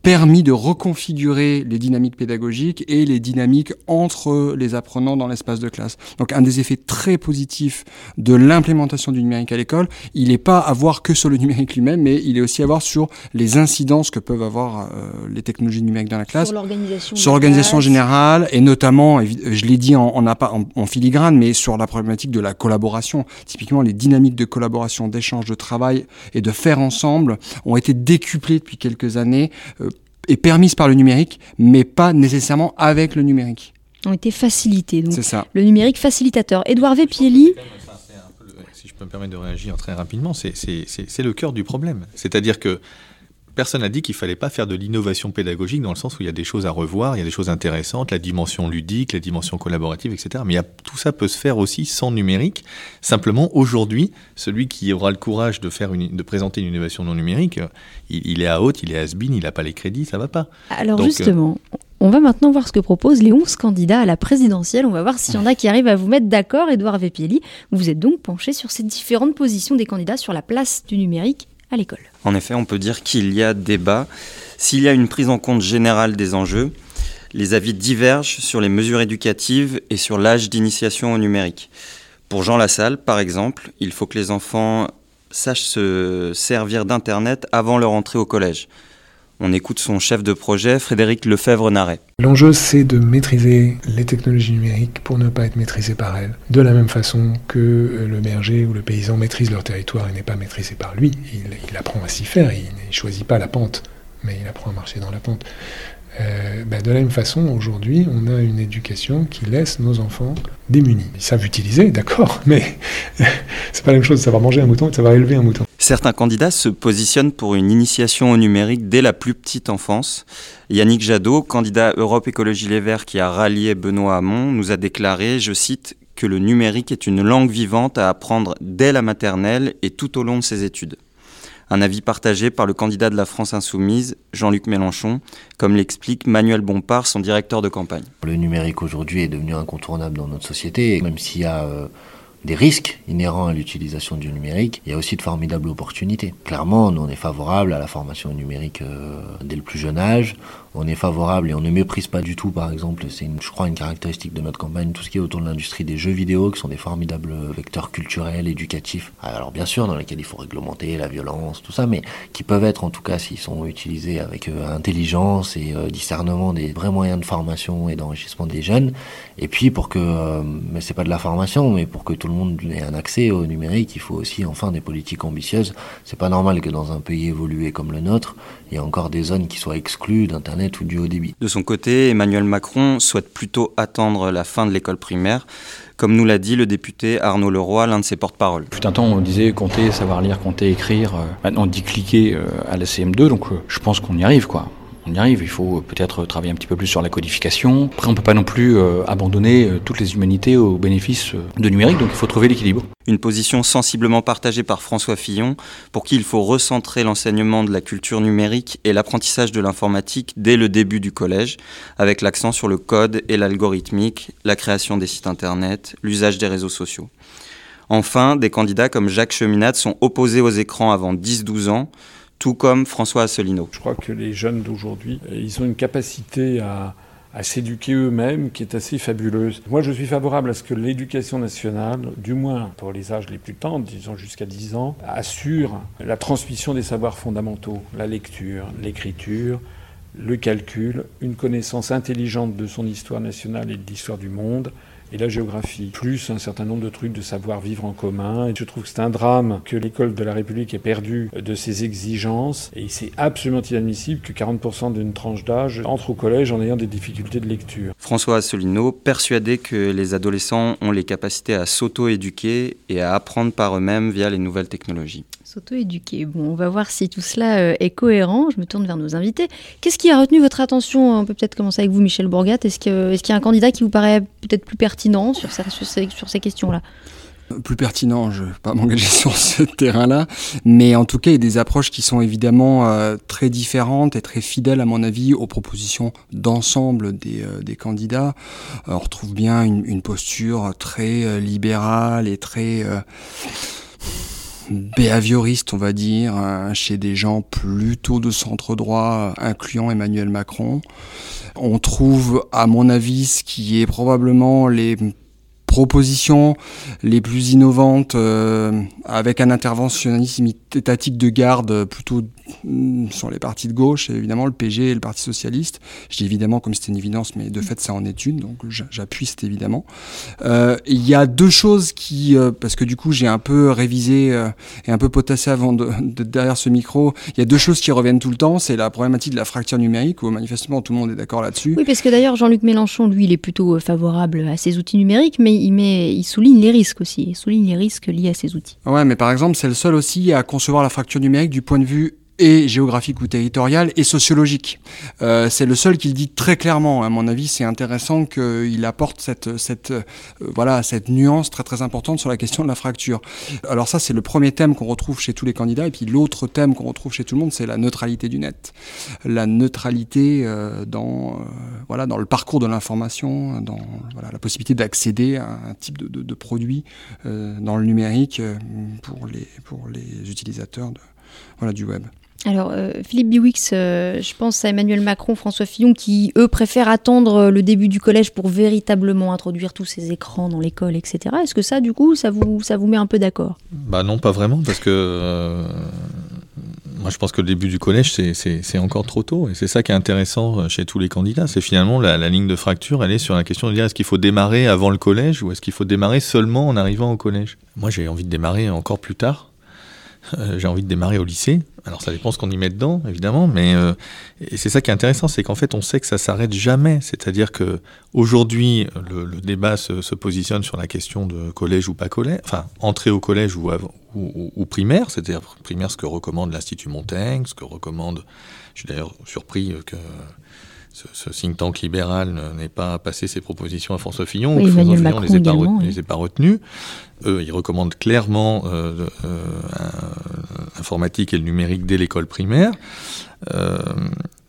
S3: permis de reconfigurer les dynamiques pédagogiques et les dynamiques entre les apprenants dans l'espace de classe. Donc un des effets très positifs de l'implémentation du numérique à l'école, il n'est pas à voir que sur le numérique lui-même, mais il est aussi à voir sur les incidences que peuvent avoir euh, les technologies numériques dans la classe. Sur l'organisation. Générale, et notamment, je l'ai dit en, en, en, filigrane, mais sur la problématique de la collaboration. Typiquement, les dynamiques de collaboration, d'échange, de travail et de faire ensemble ont été décuplées depuis quelques années. Euh, est permise par le numérique, mais pas nécessairement avec le numérique.
S2: Ont été facilités.
S3: C'est ça.
S2: Le numérique facilitateur. Edouard Vépieli.
S6: Si je peux me permettre de réagir très rapidement, c'est le cœur du problème. C'est-à-dire que personne n'a dit qu'il fallait pas faire de l'innovation pédagogique dans le sens où il y a des choses à revoir, il y a des choses intéressantes, la dimension ludique, la dimension collaborative, etc. Mais tout ça peut se faire aussi sans numérique. Simplement, aujourd'hui, celui qui aura le courage de, faire une, de présenter une innovation non numérique, il, est à haute, il est à Sbin, il n'a pas les crédits, ça va pas.
S2: Alors justement, on va maintenant voir ce que proposent les 11 candidats à la présidentielle. On va voir s'il y en a qui arrivent à vous mettre d'accord. Edouard Vepieli, vous êtes donc penché sur ces différentes positions des candidats sur la place du numérique
S1: En effet, on peut dire qu'il y a débat. S'il y a une prise en compte générale des enjeux, les avis divergent sur les mesures éducatives et sur l'âge d'initiation au numérique. Pour Jean Lassalle, par exemple, il faut que les enfants sachent se servir d'Internet avant leur entrée au collège. On écoute son chef de projet, Frédéric Lefebvre-Naret.
S7: L'enjeu, c'est de maîtriser les technologies numériques pour ne pas être maîtrisé par elles. De la même façon que euh, le berger ou le paysan maîtrise leur territoire et n'est pas maîtrisé par lui. Il, apprend à s'y faire, il ne choisit pas la pente, mais il apprend à marcher dans la pente. Euh, ben, de la même façon, aujourd'hui, on a une éducation qui laisse nos enfants démunis. Ils savent utiliser, d'accord, mais c'est pas la même chose de savoir manger un mouton et de savoir élever un mouton.
S1: Certains candidats se positionnent pour une initiation au numérique dès la plus petite enfance. Yannick Jadot, candidat Europe Écologie Les Verts qui a rallié Benoît Hamon, nous a déclaré, je cite, que le numérique est une langue vivante à apprendre dès la maternelle et tout au long de ses études. Un avis partagé par le candidat de la France insoumise, Jean-Luc Mélenchon, comme l'explique Manuel Bompard, son directeur de campagne.
S8: Le numérique aujourd'hui est devenu incontournable dans notre société, même s'il y a euh, des risques inhérents à l'utilisation du numérique, il y a aussi de formidables opportunités. Clairement, nous, on est favorable à la formation numérique euh, dès le plus jeune âge on est favorable et on ne méprise pas du tout, par exemple, c'est je crois une caractéristique de notre campagne, tout ce qui est autour de l'industrie des jeux vidéo, qui sont des formidables vecteurs culturels, éducatifs. Alors bien sûr, dans lesquels il faut réglementer la violence, tout ça, mais qui peuvent être, en tout cas, s'ils sont utilisés avec euh, intelligence et euh, discernement, des vrais moyens de formation et d'enrichissement des jeunes. Et puis pour que, euh, mais c'est pas de la formation, mais pour que tout le monde ait un accès au numérique, il faut aussi enfin des politiques ambitieuses. C'est pas normal que dans un pays évolué comme le nôtre, il y ait encore des zones qui soient exclues d'Internet du haut débit.
S1: De son côté, Emmanuel Macron souhaite plutôt attendre la fin de l'école primaire, comme nous l'a dit le député Arnaud Leroy, l'un de ses porte-parole.
S9: Fut un temps, on disait compter, savoir lire, compter, écrire. Euh, maintenant, on dit cliquer euh, à la CM2, donc euh, je pense qu'on y arrive, quoi on y arrive. Il faut peut-être travailler un petit peu plus sur la codification. Après, on peut pas non plus euh, abandonner euh, toutes les humanités au bénéfice euh, de numérique, donc il faut trouver l'équilibre.
S1: Une position sensiblement partagée par François Fillon, pour qui il faut recentrer l'enseignement de la culture numérique et l'apprentissage de l'informatique dès le début du collège, avec l'accent sur le code et l'algorithmique, la création des sites internet, l'usage des réseaux sociaux. Enfin, des candidats comme Jacques Cheminade sont opposés aux écrans avant 10-12 ans, tout comme François Asselineau.
S10: Je crois que les jeunes d'aujourd'hui, euh, ils ont une capacité à, s'éduquer eux-mêmes qui est assez fabuleuse. Moi, je suis favorable à ce que l'éducation nationale, du moins pour les âges les plus tendres, disons jusqu'à 10 ans, assure la transmission des savoirs fondamentaux, la lecture, l'écriture, le calcul, une connaissance intelligente de son histoire nationale et de l'histoire du monde, et la géographie, plus un certain nombre de trucs de savoir vivre en commun. Et je trouve que c'est un drame que l'école de la République ait perdu de ses exigences. Et c'est absolument inadmissible que 40% d'une tranche d'âge entre au collège en ayant des difficultés de lecture.
S1: François Asselineau, persuadé que les adolescents ont les capacités à s'auto-éduquer et à apprendre par eux-mêmes via les nouvelles technologies.
S2: S'auto-éduquer. Bon, on va voir si tout cela euh, est cohérent. Je me tourne vers nos invités. Qu'est-ce qui a retenu votre attention? On peut peut-être commencer avec vous, Michel Bourgat. Est-ce qu'il est y a un candidat qui vous paraît peut-être plus pertinent? Sur, ces, questions-là
S3: plus pertinent, je ne vais pas m'engager sur ce terrain-là, mais en tout cas, il y a des approches qui sont évidemment euh, très différentes et très fidèles, à mon avis, aux propositions d'ensemble des, euh, des, candidats. on retrouve bien une posture très libérale et très behavioriste, on va dire, hein, chez des gens plutôt de centre droit, incluant Emmanuel Macron. On trouve, à mon avis, ce qui est probablement les propositions les plus innovantes euh, avec un interventionnisme étatique de garde plutôt mm, sur les partis de gauche, évidemment le PG et le Parti Socialiste. Je dis évidemment comme c'était une évidence, mais de fait ça en est une, donc j'appuie c'est évidemment. Euh, il y a deux choses qui, euh, parce que du coup j'ai un peu révisé et un peu potassé avant de, derrière ce micro, il y a deux choses qui reviennent tout le temps, c'est la problématique de la fracture numérique, où manifestement tout le monde est d'accord là-dessus.
S2: Oui, parce que d'ailleurs Jean-Luc Mélenchon, lui, il est plutôt favorable à ces outils numériques, mais il, met, il souligne les risques aussi, il souligne les risques liés à ces outils.
S3: Ouais, mais par exemple, c'est le seul aussi à concevoir la fracture numérique du point de vue et géographique ou territorial et sociologique. Euh, c'est le seul qui le dit très clairement. À mon avis, c'est intéressant qu'il apporte cette, cette, euh, voilà, cette nuance très très importante sur la question de la fracture. Alors ça, c'est le premier thème qu'on retrouve chez tous les candidats. Et puis l'autre thème qu'on retrouve chez tout le monde, c'est la neutralité du net. La neutralité euh, dans, euh, voilà, dans le parcours de l'information, dans voilà, la possibilité d'accéder à un type de, de, de produit euh, dans le numérique pour, les, pour les utilisateurs de, voilà, du web.
S2: Alors, euh, Philippe Biwix, euh, je pense à Emmanuel Macron, François Fillon, qui, eux, préfèrent attendre euh, le début du collège pour véritablement introduire tous ces écrans dans l'école, etc. Est-ce que ça, du coup, ça vous, met un peu d'accord?
S6: Bah non, pas vraiment, parce que moi je pense que le début du collège, c'est- encore trop tôt. Et c'est ça qui est intéressant chez tous les candidats. C'est finalement la, la ligne de fracture, elle est sur la question de dire est-ce qu'il faut démarrer avant le collège ou est-ce qu'il faut démarrer seulement en arrivant au collège? Moi j'ai envie de démarrer encore plus tard. J'ai envie de démarrer au lycée. Alors ça dépend ce qu'on y met dedans, évidemment, mais euh, c'est ça qui est intéressant, c'est qu'en fait on sait que ça s'arrête jamais. C'est-à-dire que aujourd'hui le, le débat se, positionne sur la question de collège ou pas collège, enfin entrée au collège ou, ou- ou primaire, c'est-à-dire primaire ce que recommande l'Institut Montaigne, ce que recommande. Je suis d'ailleurs surpris que ce, ce think tank libéral ne- n'ait pas passé ses propositions à François Fillon.
S2: Oui,
S6: François Fillon
S2: Macron
S6: les ait pas, retenues-
S2: oui.
S6: les ait pas retenues. Eux, ils recommandent clairement euh, euh, l'informatique et le numérique dès l'école primaire. Euh,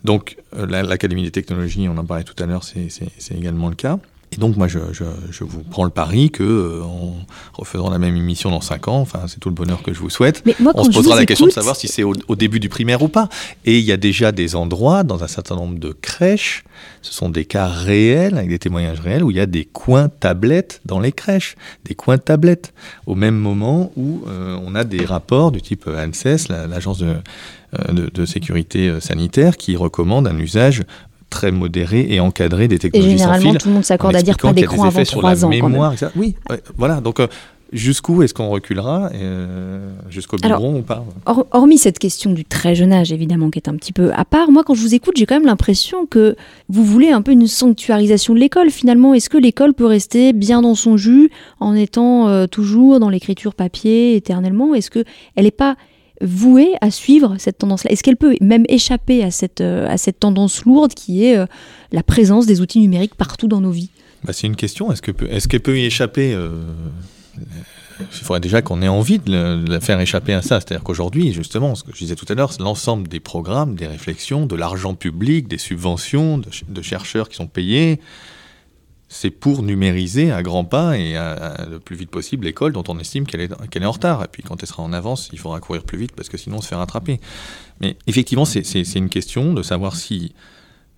S6: donc, euh, la- l'Académie des technologies, on en parlait tout à l'heure, c'est également le cas. Et donc, moi, je, je, je vous prends le pari que, euh, en refaisant la même émission dans 5 ans, enfin, c'est tout le bonheur que je vous souhaite,
S2: Mais moi,
S6: on se posera la question de savoir si c'est au, au début du primaire ou pas. Et il y a déjà des endroits, dans un certain nombre de crèches, ce sont des cas réels, avec des témoignages réels, où il y a des coins tablettes dans les crèches, des coins tablettes, au même moment où euh, on a des rapports du type ANSES, la- l'agence de, euh, de, de sécurité euh, sanitaire, qui recommande un usage très modéré et encadré des
S2: Et
S6: technologies sans
S2: généralement,
S6: fil.
S2: tout le monde s'accorde à dire pas d'écran avant
S6: effets sur la
S2: 3 ans. quand même.
S6: mémoire, etc. Oui, ouais, voilà. Donc, euh, jusqu'où est-ce qu'on reculera euh, Jusqu'au biberon ou pas
S2: Hor- hormis cette question du très jeune âge, évidemment, qui est un petit peu à part, moi, quand je vous écoute, j'ai quand même l'impression que vous voulez un peu une sanctuarisation de l'école, finalement. Est-ce que l'école peut rester bien dans son jus en étant euh, toujours dans l'écriture papier éternellement Est-ce qu'elle n'est pas vouée à suivre cette tendance-là Est-ce qu'elle peut même échapper à cette, euh, à cette tendance lourde qui est euh, la présence des outils numériques partout dans nos vies?
S6: Bah, c'est une question. Est-ce que peut- qu'elle peut y échapper euh, Il faudrait déjà qu'on ait envie de, la faire échapper à ça. C'est-à-dire qu'aujourd'hui, justement, ce que je disais tout à l'heure, l'ensemble des programmes, des réflexions, de l'argent public, des subventions, de chercheurs qui sont payés, c'est pour numériser à grands pas et le plus vite possible l'école dont on estime qu'elle est, est en retard. Et puis quand elle sera en avance, il faudra courir plus vite parce que sinon on se fait rattraper. Mais effectivement, c'est c'est une question de savoir si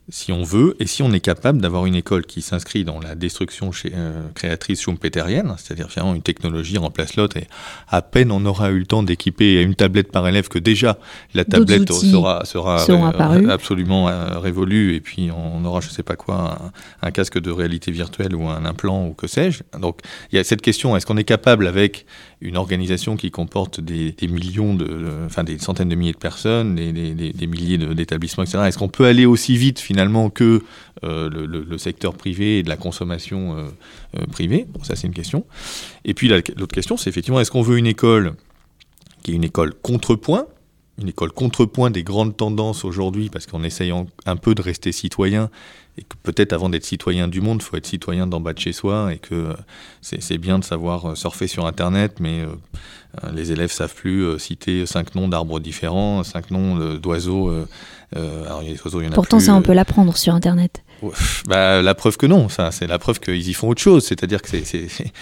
S6: si on veut et si on est capable d'avoir une école qui s'inscrit dans la destruction chez, euh, créatrice schumpeterienne, c'est-à-dire finalement une technologie remplace l'autre et à peine on aura eu le temps d'équiper une tablette par élève que déjà la tablette sera, sera
S2: apparus.
S6: absolument euh, révolue et puis on aura je sais pas quoi un, un casque de réalité virtuelle ou un implant ou que sais-je. Donc il y a cette question est-ce qu'on est capable avec une organisation qui comporte des, millions de, enfin des centaines de milliers de personnes, des, des- milliers d'établissements, etc. Est-ce qu'on peut aller aussi vite finalement que euh, le, secteur privé et de la consommation euh, euh, privée? Bon, Ça c'est une question. Et puis la- l'autre question, c'est effectivement est-ce qu'on veut une école qui est une école contrepoint une école contrepoint des grandes tendances aujourd'hui, parce qu'en essayant un peu de rester citoyen, et que peut-être avant d'être citoyen du monde, il faut être citoyen d'en bas de chez soi, et que euh, c'est bien de savoir euh, surfer sur Internet, mais euh, les élèves savent plus citer cinq noms d'arbres différents, cinq noms d'oiseaux. alors, il y a des oiseaux, il y en a
S2: Pourtant,
S6: plus,
S2: ça, on peut l'apprendre sur Internet.
S6: Bah, la preuve que non, ça, c'est la preuve qu'ils y font autre chose. C'est-à-dire que c'est-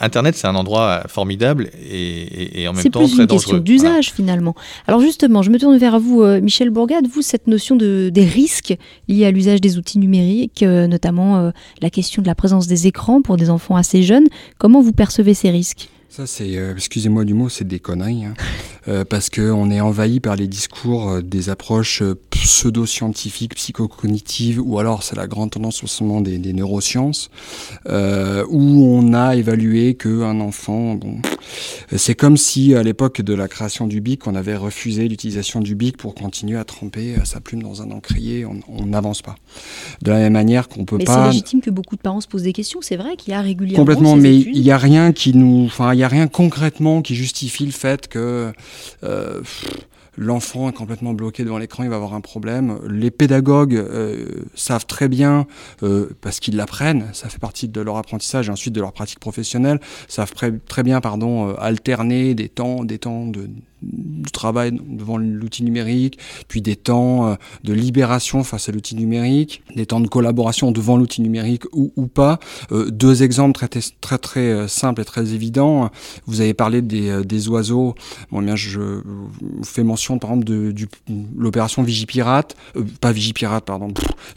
S6: Internet, c'est un endroit formidable et, et- et en même
S2: C'est
S6: temps
S2: plus
S6: très
S2: une
S6: dangereux.
S2: question d'usage finalement. Alors justement, je me tourne vers vous, euh, Michel Bourgade. Vous, cette notion de, des risques liés à l'usage des outils numériques, euh, notamment euh, la question de la présence des écrans pour des enfants assez jeunes, comment vous percevez ces risques?
S3: Ça, c'est, euh, excusez-moi du mot, c'est des conneries. hein. Euh, parce qu'on est envahi par les discours euh, des approches euh, pseudo-scientifiques, psychocognitives, ou alors c'est la grande tendance en ce moment des, des neurosciences, où on a évalué qu'un enfant, bon, c'est comme si à l'époque de la création du bic, on avait refusé l'utilisation du bic pour continuer à tremper sa plume dans un encrier, on n'avance pas. De la même manière qu'on peut
S2: Mais c'est
S3: pas...
S2: légitime que beaucoup de parents se posent des questions. C'est vrai qu'il y a régulièrement
S3: Complètement,
S2: ces
S3: mais il n'y a rien qui nous, enfin, il y a rien concrètement qui justifie le fait que euh, l'enfant est complètement bloqué devant l'écran, il va avoir un problème. Les pédagogues savent très bien, parce qu'ils l'apprennent, ça fait partie de leur apprentissage et ensuite de leur pratique professionnelle, savent très bien pardon, alterner des temps, des temps de du travail devant l'outil numérique, puis des temps euh, de libération face à l'outil numérique, des temps de collaboration devant l'outil numérique ou, ou pas. Euh, deux exemples très très très euh, simples et très évidents. Vous avez parlé des, des oiseaux. Bon, eh bien, je vous fais mention par exemple de, de l'opération Vigipirate, pas Vigipirate, pardon,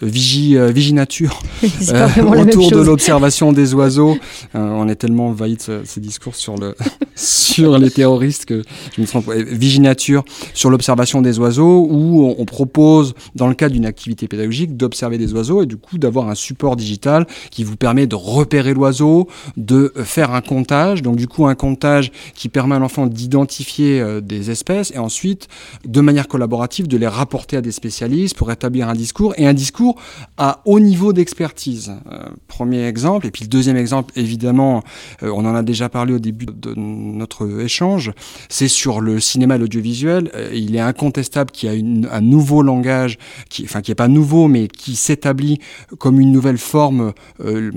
S3: Vigi, Viginature, autour de l'observation des oiseaux. on est tellement envahi de ces discours sur le sur les terroristes que je me trompe Viginature sur l'observation des oiseaux, où on, propose, dans le cadre d'une activité pédagogique, d'observer des oiseaux et du coup d'avoir un support digital qui vous permet de repérer l'oiseau, de faire un comptage, donc du coup un comptage qui permet à l'enfant d'identifier euh, des espèces et ensuite, de manière collaborative, de les rapporter à des spécialistes pour établir un discours et un discours à haut niveau d'expertise. Euh, premier exemple, et puis le deuxième exemple, évidemment, euh, on en a déjà parlé au début de notre échange, c'est sur le cinéma et l'audiovisuel, euh, il est incontestable qu'il y a un nouveau langage, qui, enfin qui n'est pas nouveau, mais qui s'établit comme une nouvelle forme euh,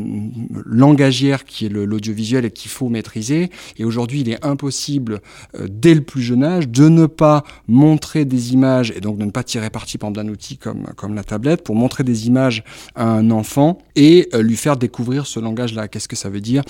S3: langagière qui est l'audiovisuel et qu'il faut maîtriser. Et aujourd'hui, il est impossible, euh, dès le plus jeune âge, de ne pas montrer des images et donc de ne pas tirer parti, par d'un outil comme, comme la tablette, pour montrer des images à un enfant et lui faire découvrir ce langage-là. Qu'est-ce que ça veut dire?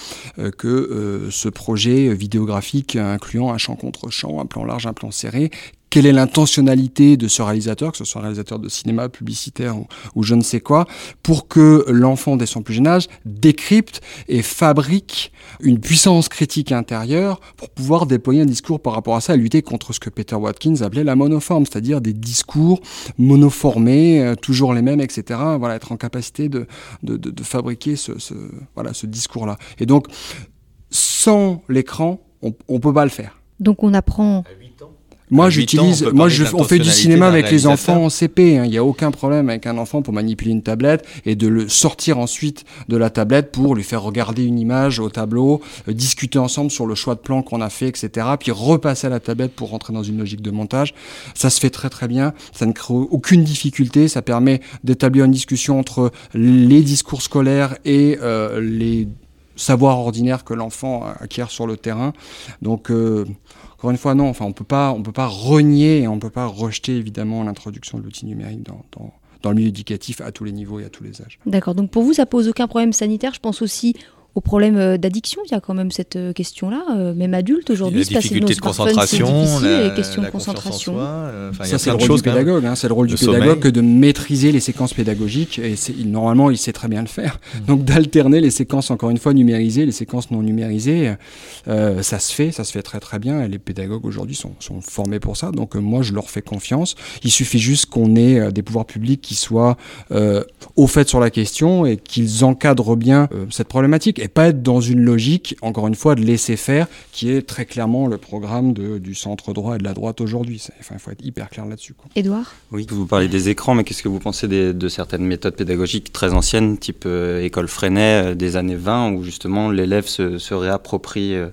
S3: Que ce projet vidéographique incluant un champ contre champ, un plan large, un plan serré. Quelle est l'intentionnalité de ce réalisateur, que ce soit un réalisateur de cinéma, publicitaire ou, je ne sais quoi, pour que l'enfant, dès son plus jeune âge, décrypte et fabrique une puissance critique intérieure pour pouvoir déployer un discours par rapport à ça, et lutter contre ce que Peter Watkins appelait la monoforme, c'est-à-dire des discours monoformés, euh, toujours les mêmes, etc. Voilà, être en capacité de, de, fabriquer ce, voilà, ce discours-là. Et donc, sans l'écran, on ne peut pas le faire.
S2: Donc on apprend
S3: moi, j'utilise, moi, je, on fait du cinéma avec les enfants en CP. Hein. Il n'y a aucun problème avec un enfant pour manipuler une tablette et de le sortir ensuite de la tablette pour lui faire regarder une image au tableau, euh, discuter ensemble sur le choix de plan qu'on a fait, etc. Puis repasser à la tablette pour rentrer dans une logique de montage. Ça se fait très très bien. Ça ne crée aucune difficulté. Ça permet d'établir une discussion entre les discours scolaires et euh, les savoir ordinaire que l'enfant acquiert sur le terrain. Donc, euh, encore une fois, non, enfin, on on peut pas renier et on peut pas rejeter évidemment l'introduction de l'outil numérique dans, dans, dans, le milieu éducatif à tous les niveaux et à tous les âges.
S2: D'accord. Donc, pour vous, ça pose aucun problème sanitaire. Je pense aussi au problème euh, d'addiction. Il y a quand même cette euh, question-là, euh, même adulte aujourd'hui.
S6: La difficulté de concentration,
S2: la, question de concentration.
S3: ça, c'est le rôle du pédagogue. Hein, c'est le rôle du pédagogue que de maîtriser les séquences pédagogiques. Et normalement, il sait très bien le faire. Mm. Donc d'alterner les séquences, encore une fois, numérisées, les séquences non numérisées, ça se fait, ça se fait très très bien. Et les pédagogues aujourd'hui sont, sont, formés pour ça. Donc moi, je leur fais confiance. Il suffit juste qu'on ait des pouvoirs publics qui soient au fait sur la question et qu'ils encadrent bien cette problématique et pas être dans une logique, encore une fois, de laisser faire, qui est très clairement le programme de, du centre droit et de la droite aujourd'hui. Enfin, il faut être hyper clair là-dessus.
S2: Édouard?
S1: Oui, vous parlez des écrans, mais qu'est-ce que vous pensez de certaines méthodes pédagogiques très anciennes, type euh, école Freinet euh, des années 20, où justement l'élève se, se, réapproprie euh,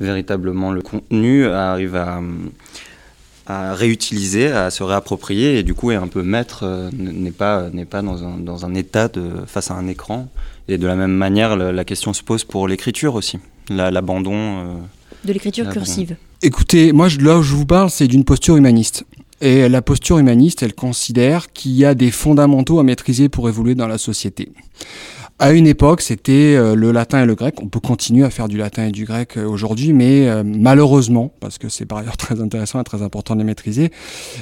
S1: véritablement le contenu, arrive à à réutiliser, à se réapproprier et du coup est un peu maître, n'est pas, n'est pas dans, un, dans un état de, face à un écran et de la même manière, la, question se pose pour l'écriture aussi, l'abandon. Euh,
S2: de l'écriture cursive.
S3: Écoutez, moi là où je vous parle, c'est d'une posture humaniste. Et la posture humaniste, elle considère qu'il y a des fondamentaux à maîtriser pour évoluer dans la société. À une époque, c'était euh, le latin et le grec. On peut continuer à faire du latin et du grec euh, aujourd'hui, mais euh, malheureusement, parce que c'est par ailleurs très intéressant et très important de les maîtriser,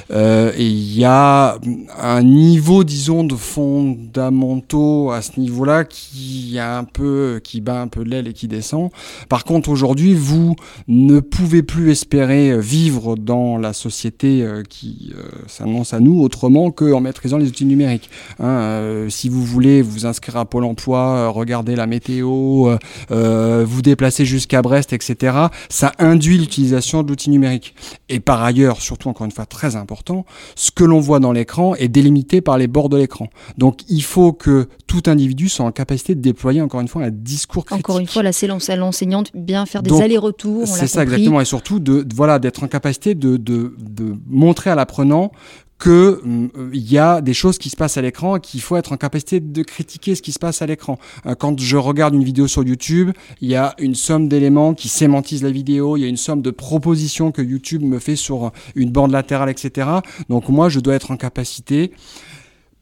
S3: il y a un niveau, disons, de fondamentaux à ce niveau-là qui a un peu, qui bat un peu l'aile et qui descend. Par contre, aujourd'hui, vous ne pouvez plus espérer vivre dans la société qui s'annonce à nous autrement qu'en maîtrisant les outils numériques. Hein, si vous voulez vous inscrire à Pôle emploi fois regarder la météo, vous déplacer jusqu'à Brest, etc. Ça induit l'utilisation de l'outil numérique. Et par ailleurs, surtout encore une fois très important, ce que l'on voit dans l'écran est délimité par les bords de l'écran. Donc il faut que tout individu soit en capacité de déployer encore une fois un discours critique.
S2: Encore une fois, là c'est l'enseignante bien faire des allers-retours.
S3: C'est ça exactement, et surtout de, voilà d'être en capacité de, de, de montrer à l'apprenant qu'il euh, y a des choses qui se passent à l'écran et qu'il faut être en capacité de critiquer ce qui se passe à l'écran. Euh, quand je regarde une vidéo sur YouTube, il y a une somme d'éléments qui sémantisent la vidéo, il y a une somme de propositions que YouTube me fait sur une bande latérale, etc. Donc moi, je dois être en capacité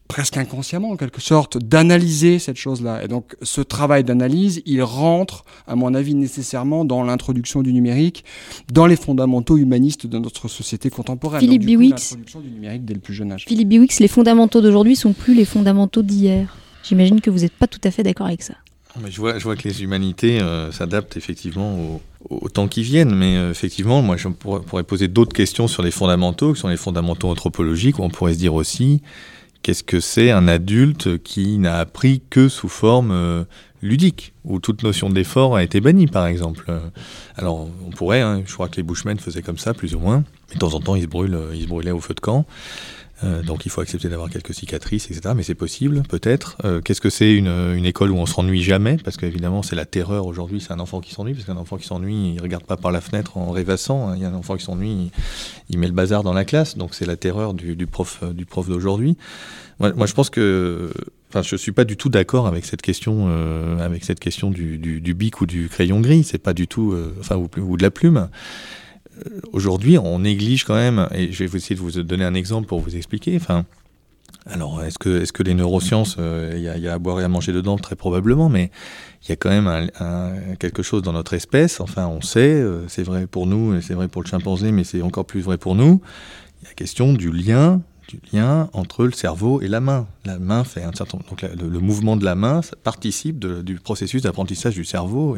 S3: presque inconsciemment en quelque sorte, d'analyser cette chose-là. Et donc ce travail d'analyse, il rentre, à mon avis, nécessairement dans l'introduction du numérique, dans les fondamentaux humanistes de notre société contemporaine.
S2: Philippe Biwix.
S3: du numérique dès le plus jeune âge.
S2: Philippe Biwix, les fondamentaux d'aujourd'hui sont plus les fondamentaux d'hier. J'imagine que vous n'êtes pas tout à fait d'accord avec ça.
S6: Mais je, vois, je vois que les humanités euh, s'adaptent effectivement au, temps qui viennent, mais euh, effectivement, moi je pourrais, pourrais poser d'autres questions sur les fondamentaux, qui sont les fondamentaux anthropologiques, où on pourrait se dire aussi, Qu'est-ce que c'est un adulte qui n'a appris que sous forme euh, ludique, où toute notion d'effort a été bannie, par exemple? Alors, on pourrait, hein, je crois que les Bushmen faisaient comme ça, plus ou moins. Mais de temps en temps, ils se, brûlent, ils se brûlaient au feu de camp. Euh, donc il faut accepter d'avoir quelques cicatrices, etc. Mais c'est possible, peut-être. Euh, qu'est-ce que c'est une, une, école où on s'ennuie jamais? Parce qu'évidemment, c'est la terreur aujourd'hui, c'est un enfant qui s'ennuie, parce qu'un enfant qui s'ennuie, il regarde pas par la fenêtre en rêvassant. Hein. Il y a un enfant qui s'ennuie, il, met le bazar dans la classe. Donc c'est la terreur du, du, prof, du prof d'aujourd'hui. Moi, moi, je pense que... Enfin, je suis pas du tout d'accord avec cette question, euh, avec cette question du, du, du, bic ou du crayon gris. C'est pas du tout, euh, enfin, ou, ou, de la plume. Euh, aujourd'hui, on néglige quand même, et je vais essayer de vous donner un exemple pour vous expliquer. Enfin, alors, est-ce que, est-ce que les neurosciences, il euh, y, a à boire et à manger dedans? Très probablement, mais il y a quand même quelque chose dans notre espèce. Enfin, on sait, euh, c'est vrai pour nous, et c'est vrai pour le chimpanzé, mais c'est encore plus vrai pour nous. Il y a la question du lien du lien entre le cerveau et la main. La main fait un certain donc le, mouvement de la main participe du processus d'apprentissage du cerveau.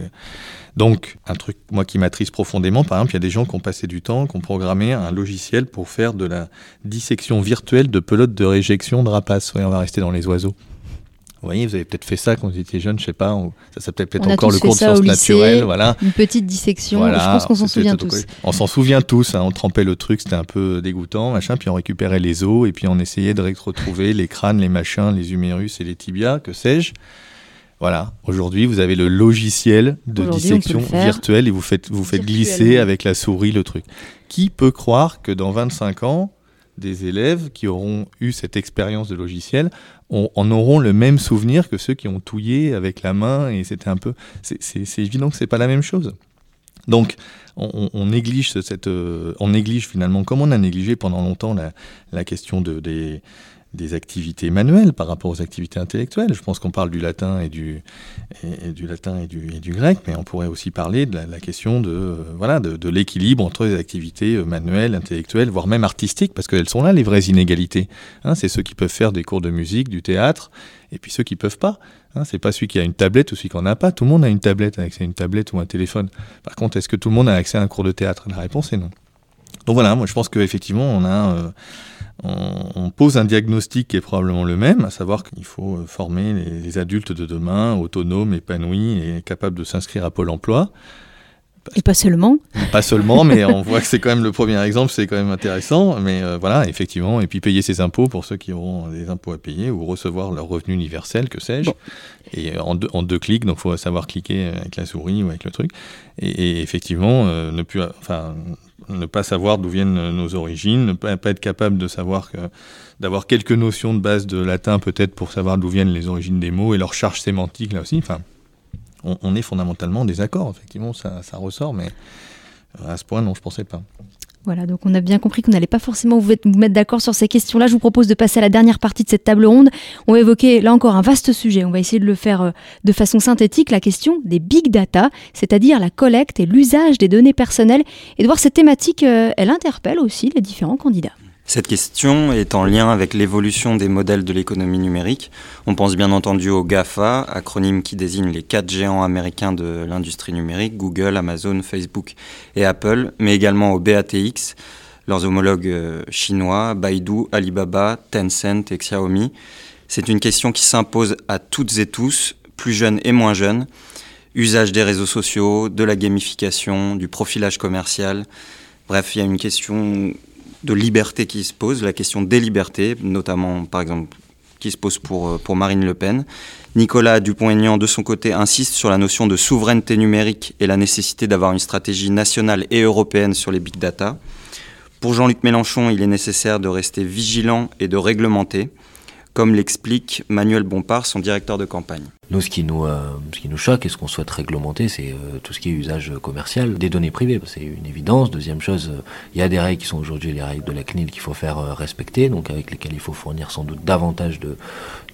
S6: Donc un truc moi qui m'attriste profondément, par exemple, il y a des gens qui ont passé du temps, qui ont programmé un logiciel pour faire de la dissection virtuelle de pelotes de réjection de rapaces. On va rester dans les oiseaux. Vous voyez, vous avez peut-être fait ça quand vous étiez jeune, je sais pas, ça s'appelait peut-être encore le cours de sciences naturelles, voilà.
S2: Une petite dissection, voilà, je pense qu'on s'en souvient tous.
S6: On s'en souvient tous, hein, on trempait le truc, c'était un peu dégoûtant, machin, puis on récupérait les os et puis on essayait de retrouver les crânes, les machins, les humérus et les tibias, que sais-je. Voilà, aujourd'hui vous avez le logiciel de dissection virtuelle et vous faites, vous faites glisser avec la souris le truc. Qui peut croire que dans 25 ans, des élèves qui auront eu cette expérience de logiciel en auront le même souvenir que ceux qui ont touillé avec la main et c'était un peu. C'est évident que c'est pas la même chose. Donc, on, on néglige cette, euh, on néglige finalement, comme on a négligé pendant longtemps la, la question de, des, des activités manuelles par rapport aux activités intellectuelles. Je pense qu'on parle du latin et du, et, du latin et du, et du, grec, mais on pourrait aussi parler de la, question de, euh, voilà, de l'équilibre entre les activités euh, manuelles, intellectuelles, voire même artistiques, parce qu'elles sont là les vraies inégalités. Hein, c'est ceux qui peuvent faire des cours de musique, du théâtre, et puis ceux qui peuvent pas. Hein, c'est pas celui qui a une tablette ou celui qui en a pas. Tout le monde a une tablette, accès à une tablette ou un téléphone. Par contre, est-ce que tout le monde a accès à un cours de théâtre? La réponse est non. Donc voilà, moi je pense qu'effectivement, on a... Euh, on, on, pose un diagnostic qui est probablement le même, à savoir qu'il faut euh, former les, les, adultes de demain autonomes, épanouis et capables de s'inscrire à Pôle Emploi.
S2: Et pas seulement.
S6: Pas seulement, mais on voit que c'est quand même le premier exemple, c'est quand même intéressant. Mais euh, voilà, effectivement, et puis payer ses impôts pour ceux qui auront des impôts à payer ou recevoir leur revenu universel, que sais-je. Bon. Et en deux, en deux clics, donc il faut savoir cliquer avec la souris ou avec le truc. Et, et effectivement, euh, ne plus, enfin, ne pas savoir d'où viennent nos origines, ne pas, être capable de savoir que d'avoir quelques notions de base de latin peut-être pour savoir d'où viennent les origines des mots et leur charge sémantique là aussi. Enfin, on, est fondamentalement des accords, effectivement, ça, ça ressort, mais à ce point, non, je pensais pas.
S2: Voilà, donc on a bien compris qu'on n'allait pas forcément vous mettre d'accord sur ces questions-là. Je vous propose de passer à la dernière partie de cette table ronde. On va évoquer là encore un vaste sujet. On va essayer de le faire euh, de façon synthétique, la question des big data, c'est-à-dire la collecte et l'usage des données personnelles. Et de voir cette thématique, euh, elle interpelle aussi les différents candidats.
S1: Cette question est en lien avec l'évolution des modèles de l'économie numérique. On pense bien entendu au GAFA, acronyme qui désigne les quatre géants américains de l'industrie numérique, Google, Amazon, Facebook et Apple, mais également au BATX, leurs homologues euh, chinois, Baidu, Alibaba, Tencent et Xiaomi. C'est une question qui s'impose à toutes et tous plus jeunes et moins jeunes, usage des réseaux sociaux, de la gamification, du profilage commercial. Bref, il y a une question de liberté qui se pose, la question des libertés, notamment par exemple qui se pose pour, euh, pour Marine Le Pen. Nicolas Dupont-Aignan, de son côté, insiste sur la notion de souveraineté numérique et la nécessité d'avoir une stratégie nationale et européenne sur les big data. Pour Jean-Luc Mélenchon, il est nécessaire de rester vigilant et de réglementer comme l'explique Manuel Bompard, son directeur de campagne.
S8: Nous, ce qui nous, euh, ce qui nous choque et ce qu'on souhaite réglementer, c'est euh, tout ce qui est usage commercial des données privées. C'est une évidence. Deuxième chose, euh, il y a des règles qui sont aujourd'hui les règles de la CNIL qu'il faut faire respecter, donc avec lesquelles il faut fournir sans doute davantage de,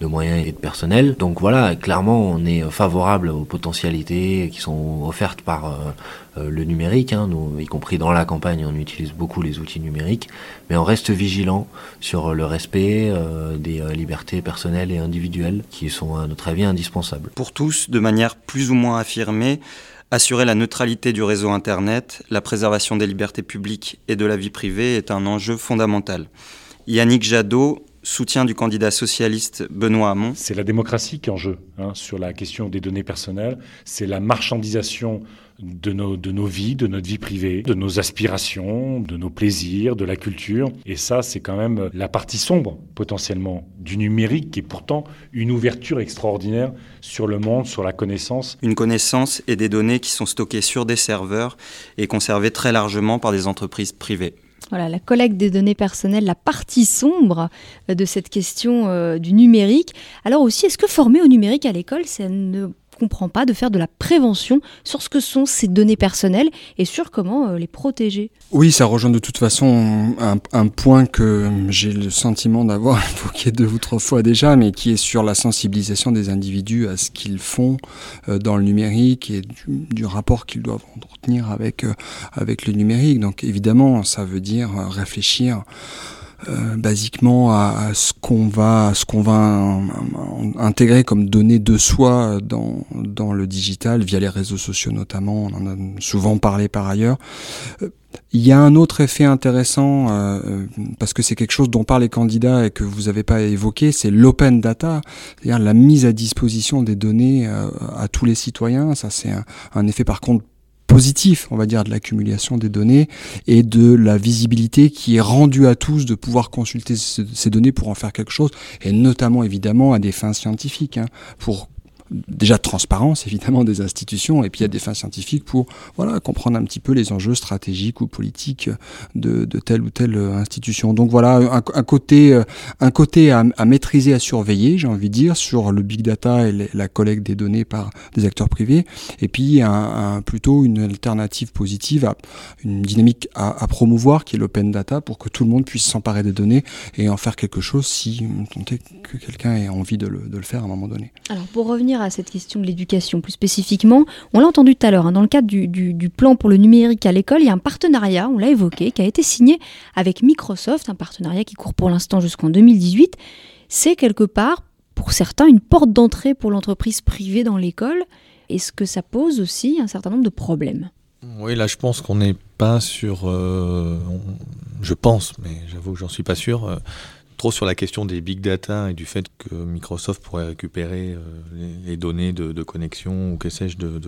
S8: de, moyens et de personnel. Donc voilà, clairement, on est favorable aux potentialités qui sont offertes par le numérique. Hein. Nous, y compris dans la campagne, on utilise beaucoup les outils numériques, mais on reste vigilant sur le respect des libertés personnelles et individuelles qui sont, à notre avis, indispensables
S1: pour tous, de manière plus ou moins affirmée, assurer la neutralité du réseau Internet, la préservation des libertés publiques et de la vie privée est un enjeu fondamental. Yannick Jadot, soutien du candidat socialiste Benoît Hamon.
S11: C'est la démocratie qui est en jeu hein, sur la question des données personnelles. C'est la marchandisation de nos, de nos vies, de notre vie privée, de nos aspirations, de nos plaisirs, de la culture. Et ça, c'est quand même la partie sombre, potentiellement, du numérique, qui est pourtant une ouverture extraordinaire sur le monde, sur la connaissance.
S1: Une connaissance et des données qui sont stockées sur des serveurs et conservées très largement par des entreprises privées.
S2: Voilà, la collecte des données personnelles, la partie sombre de cette question euh, du numérique. Alors aussi, est-ce que former au numérique à l'école, ça ne comprend pas de faire de la prévention sur ce que sont ces données personnelles et sur comment euh, les protéger.
S3: Oui, ça rejoint de toute façon un, point que j'ai le sentiment d'avoir évoqué deux ou trois fois déjà, mais qui est sur la sensibilisation des individus à ce qu'ils font euh, dans le numérique et du, rapport qu'ils doivent entretenir avec, euh, avec le numérique. Donc évidemment, ça veut dire réfléchir euh, basiquement à, ce qu'on va, ce qu'on va intégrer comme données de soi dans, dans le digital via les réseaux sociaux notamment. On en a souvent parlé par ailleurs. Euh, il y a un autre effet intéressant, euh, parce que c'est quelque chose dont parlent les candidats et que vous n'avez pas évoqué, c'est l'open data, c'est-à-dire la mise à disposition des données à tous les citoyens. Ça, c'est un, effet par contre positif, on va dire, de l'accumulation des données et de la visibilité qui est rendue à tous de pouvoir consulter ces données pour en faire quelque chose, et notamment évidemment à des fins scientifiques, hein, pour déjà de transparence évidemment des institutions et puis a des fins scientifiques pour voilà comprendre un petit peu les enjeux stratégiques ou politiques de, telle ou telle institution. Donc voilà un, côté un côté à, à, maîtriser, à surveiller, j'ai envie de dire sur le big data et la collecte des données par des acteurs privés et puis un, plutôt une alternative positive à une dynamique à, à promouvoir qui est l'open data pour que tout le monde puisse s'emparer des données et en faire quelque chose si tant que quelqu'un ait envie de le, de le faire à un moment donné.
S2: Alors pour revenir à cette question de l'éducation plus spécifiquement, on l'a entendu tout à l'heure, hein, dans le cadre du, plan pour le numérique à l'école, il y a un partenariat, on l'a évoqué, qui a été signé avec Microsoft, un partenariat qui court pour l'instant jusqu'en 2018. C'est quelque part, pour certains, une porte d'entrée pour l'entreprise privée dans l'école. Est-ce que ça pose aussi un certain nombre de problèmes?
S6: Oui, là je pense qu'on n'est pas sur... Euh, je pense, mais j'avoue que j'en suis pas sûr. Euh, trop sur la question des big data et du fait que Microsoft pourrait récupérer euh, les, données de, connexion ou que sais-je de,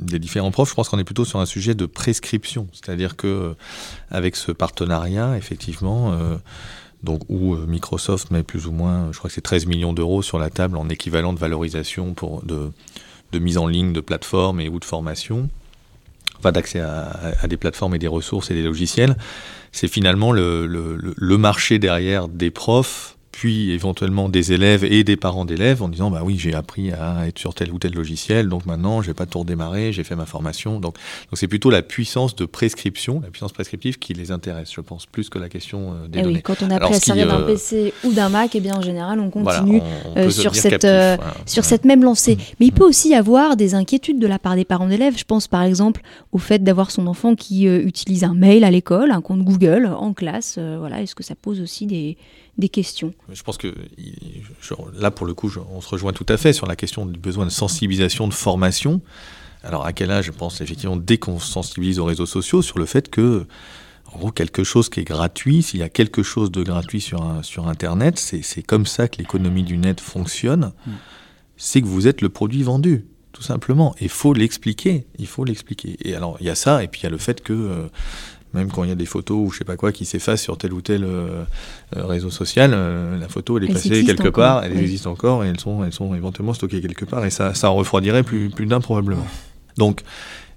S6: des différents profs. Je pense qu'on est plutôt sur un sujet de prescription, c'est-à-dire que euh, avec ce partenariat, effectivement. Euh, donc où Microsoft met plus ou moins, je crois que c'est 13 millions d'euros sur la table en équivalent de valorisation pour de, mise en ligne de plateformes et ou de formation, enfin d'accès à, des plateformes et des ressources et des logiciels c'est finalement le, le, le, marché derrière des profs puis éventuellement des élèves et des parents d'élèves en disant bah oui j'ai appris à être sur tel ou tel logiciel donc maintenant j'ai pas tout redémarrer j'ai fait ma formation. Donc donc c'est plutôt la puissance de prescription la puissance prescriptive qui les intéresse je pense plus que la question euh, des
S2: et
S6: données.
S2: Oui, quand on a appris à servir d'un euh, PC ou d'un Mac et eh bien en général on continue euh, sur cette sur cette même lancée. Mmh. mais il peut aussi y avoir des inquiétudes de la part des parents d'élèves. Je pense par exemple au fait d'avoir son enfant qui utilise un mail à l'école un compte Google en classe voilà. Est-ce que ça pose aussi des des questions.
S6: Je pense que là, pour le coup, on se rejoint tout à fait sur la question du besoin de sensibilisation, de formation. Alors, à quel âge Je pense effectivement, dès qu'on sensibilise aux réseaux sociaux, sur le fait que, en gros, quelque chose qui est gratuit, s'il y a quelque chose de gratuit sur, sur Internet, c'est comme ça que l'économie du net fonctionne. Mm. c'est que vous êtes le produit vendu, tout simplement. Il faut l'expliquer, il faut l'expliquer. Et alors, il y a ça, et puis il y a le fait que... Euh, même quand il y a des photos ou je sais pas quoi qui s'effacent sur tel ou tel euh, euh, réseau social, la photo elle est passée quelque part, elle existe encore et elles sont, elles sont éventuellement stockées quelque part et ça, ça refroidirait plus, plus d'un probablement. Donc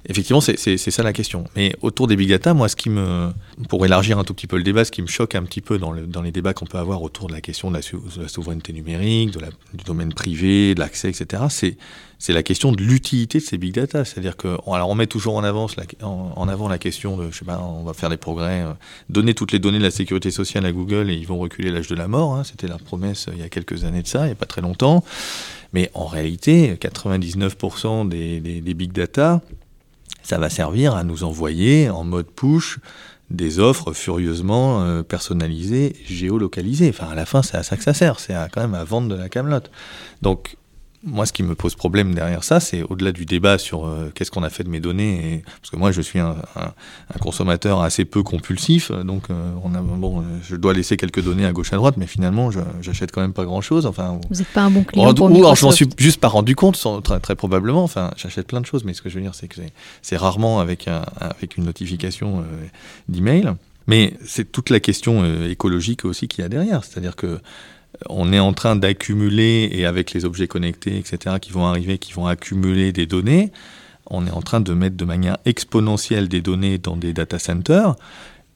S6: Effectivement, c'est ça la question. Mais autour des big data, moi, ce qui me, pour élargir un tout petit peu le débat, ce qui me choque un petit peu dans, le, dans les débats qu'on peut avoir autour de la question de la, souveraineté numérique, du domaine privé, de l'accès, etc., c'est la question de l'utilité de ces big data. C'est-à-dire que, alors on met toujours en, avant la question de, je sais pas, on va faire des progrès, euh, donner toutes les données de la sécurité sociale à Google et ils vont reculer l'âge de la mort. Hein. C'était la promesse euh, il y a quelques années de ça, il n'y a pas très longtemps. Mais en réalité, 99% des, des, des big data, ça va servir à nous envoyer en mode push des offres furieusement euh, personnalisées, géolocalisées. Enfin, à la fin, c'est à ça que ça sert. C'est quand même à vendre de la camelote. Donc, moi, ce qui me pose problème derrière ça, c'est au-delà du débat sur euh, qu'est-ce qu'on a fait de mes données, et, parce que moi, je suis un, consommateur assez peu compulsif, donc euh, on a, bon, je dois laisser quelques données à gauche à droite, mais finalement, j'achète quand même pas grand-chose. Enfin,
S2: vous n'êtes pas un bon client pour
S6: Ou je m'en suis juste pas rendu compte, très, très, probablement. Enfin, j'achète plein de choses, mais ce que je veux dire, c'est que c'est rarement avec, un, avec une notification euh, d'email. Mais c'est toute la question écologique aussi qu'il y a derrière, c'est-à-dire que on est en train d'accumuler, et avec les objets connectés, etc., qui vont arriver, qui vont accumuler des données, on est en train de mettre de manière exponentielle des données dans des data centers.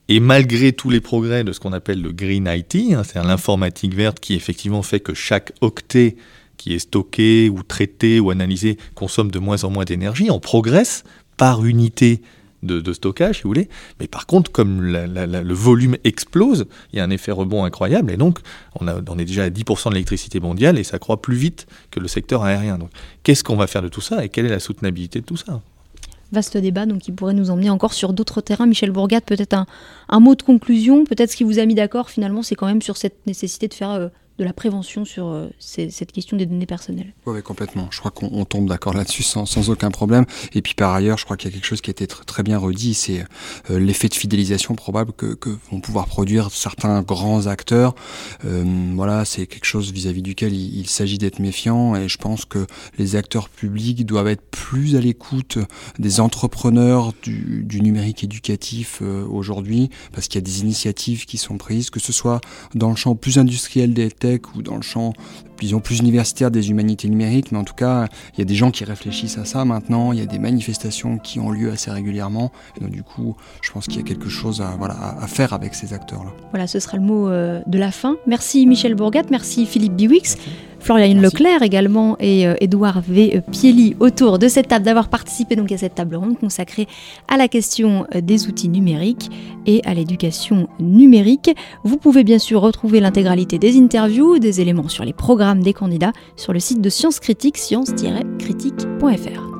S6: Et malgré tous les progrès de ce qu'on appelle le Green IT, hein, c'est l'informatique verte qui effectivement fait que chaque octet qui est stocké ou traité ou analysé consomme de moins en moins d'énergie, on progresse par unité de, stockage, si vous voulez. Mais par contre, comme le volume explose, il y a un effet rebond incroyable. Et donc, on, est déjà à 10% de l'électricité mondiale et ça croît plus vite que le secteur aérien. Donc, qu'est-ce qu'on va faire de tout ça et quelle est la soutenabilité de tout ça?
S2: Vaste débat, donc qui pourrait nous emmener encore sur d'autres terrains. Michel Bourgat, peut-être un, un, mot de conclusion? Peut-être ce qui vous a mis d'accord, finalement, c'est quand même sur cette nécessité de faire euh, de la prévention sur euh, cette question des données personnelles.
S3: Oui, complètement. Je crois qu'on tombe d'accord là-dessus sans, aucun problème. Et puis par ailleurs, je crois qu'il y a quelque chose qui a été très bien redit, c'est euh, l'effet de fidélisation probable que, vont pouvoir produire certains grands acteurs. Euh, voilà, c'est quelque chose vis-à-vis duquel il, s'agit d'être méfiant. Et je pense que les acteurs publics doivent être plus à l'écoute des entrepreneurs du numérique éducatif aujourd'hui, parce qu'il y a des initiatives qui sont prises, que ce soit dans le champ plus industriel des ou dans le champ disons, plus universitaire des humanités numériques, mais en tout cas, il y a des gens qui réfléchissent à ça maintenant, il y a des manifestations qui ont lieu assez régulièrement, et donc du coup, je pense qu'il y a quelque chose à, voilà, à faire avec ces acteurs-là.
S2: Voilà, ce sera le mot euh, de la fin. Merci Michel Bourgat, merci Philippe Biwix. Florian Leclerc également et Edouard V. Pieli autour de cette table, d'avoir participé donc à cette table ronde consacrée à la question euh, des outils numériques et à l'éducation numérique. Vous pouvez bien sûr retrouver l'intégralité des interviews, des éléments sur les des candidats sur le site de Sciences Critiques, science-critique.fr.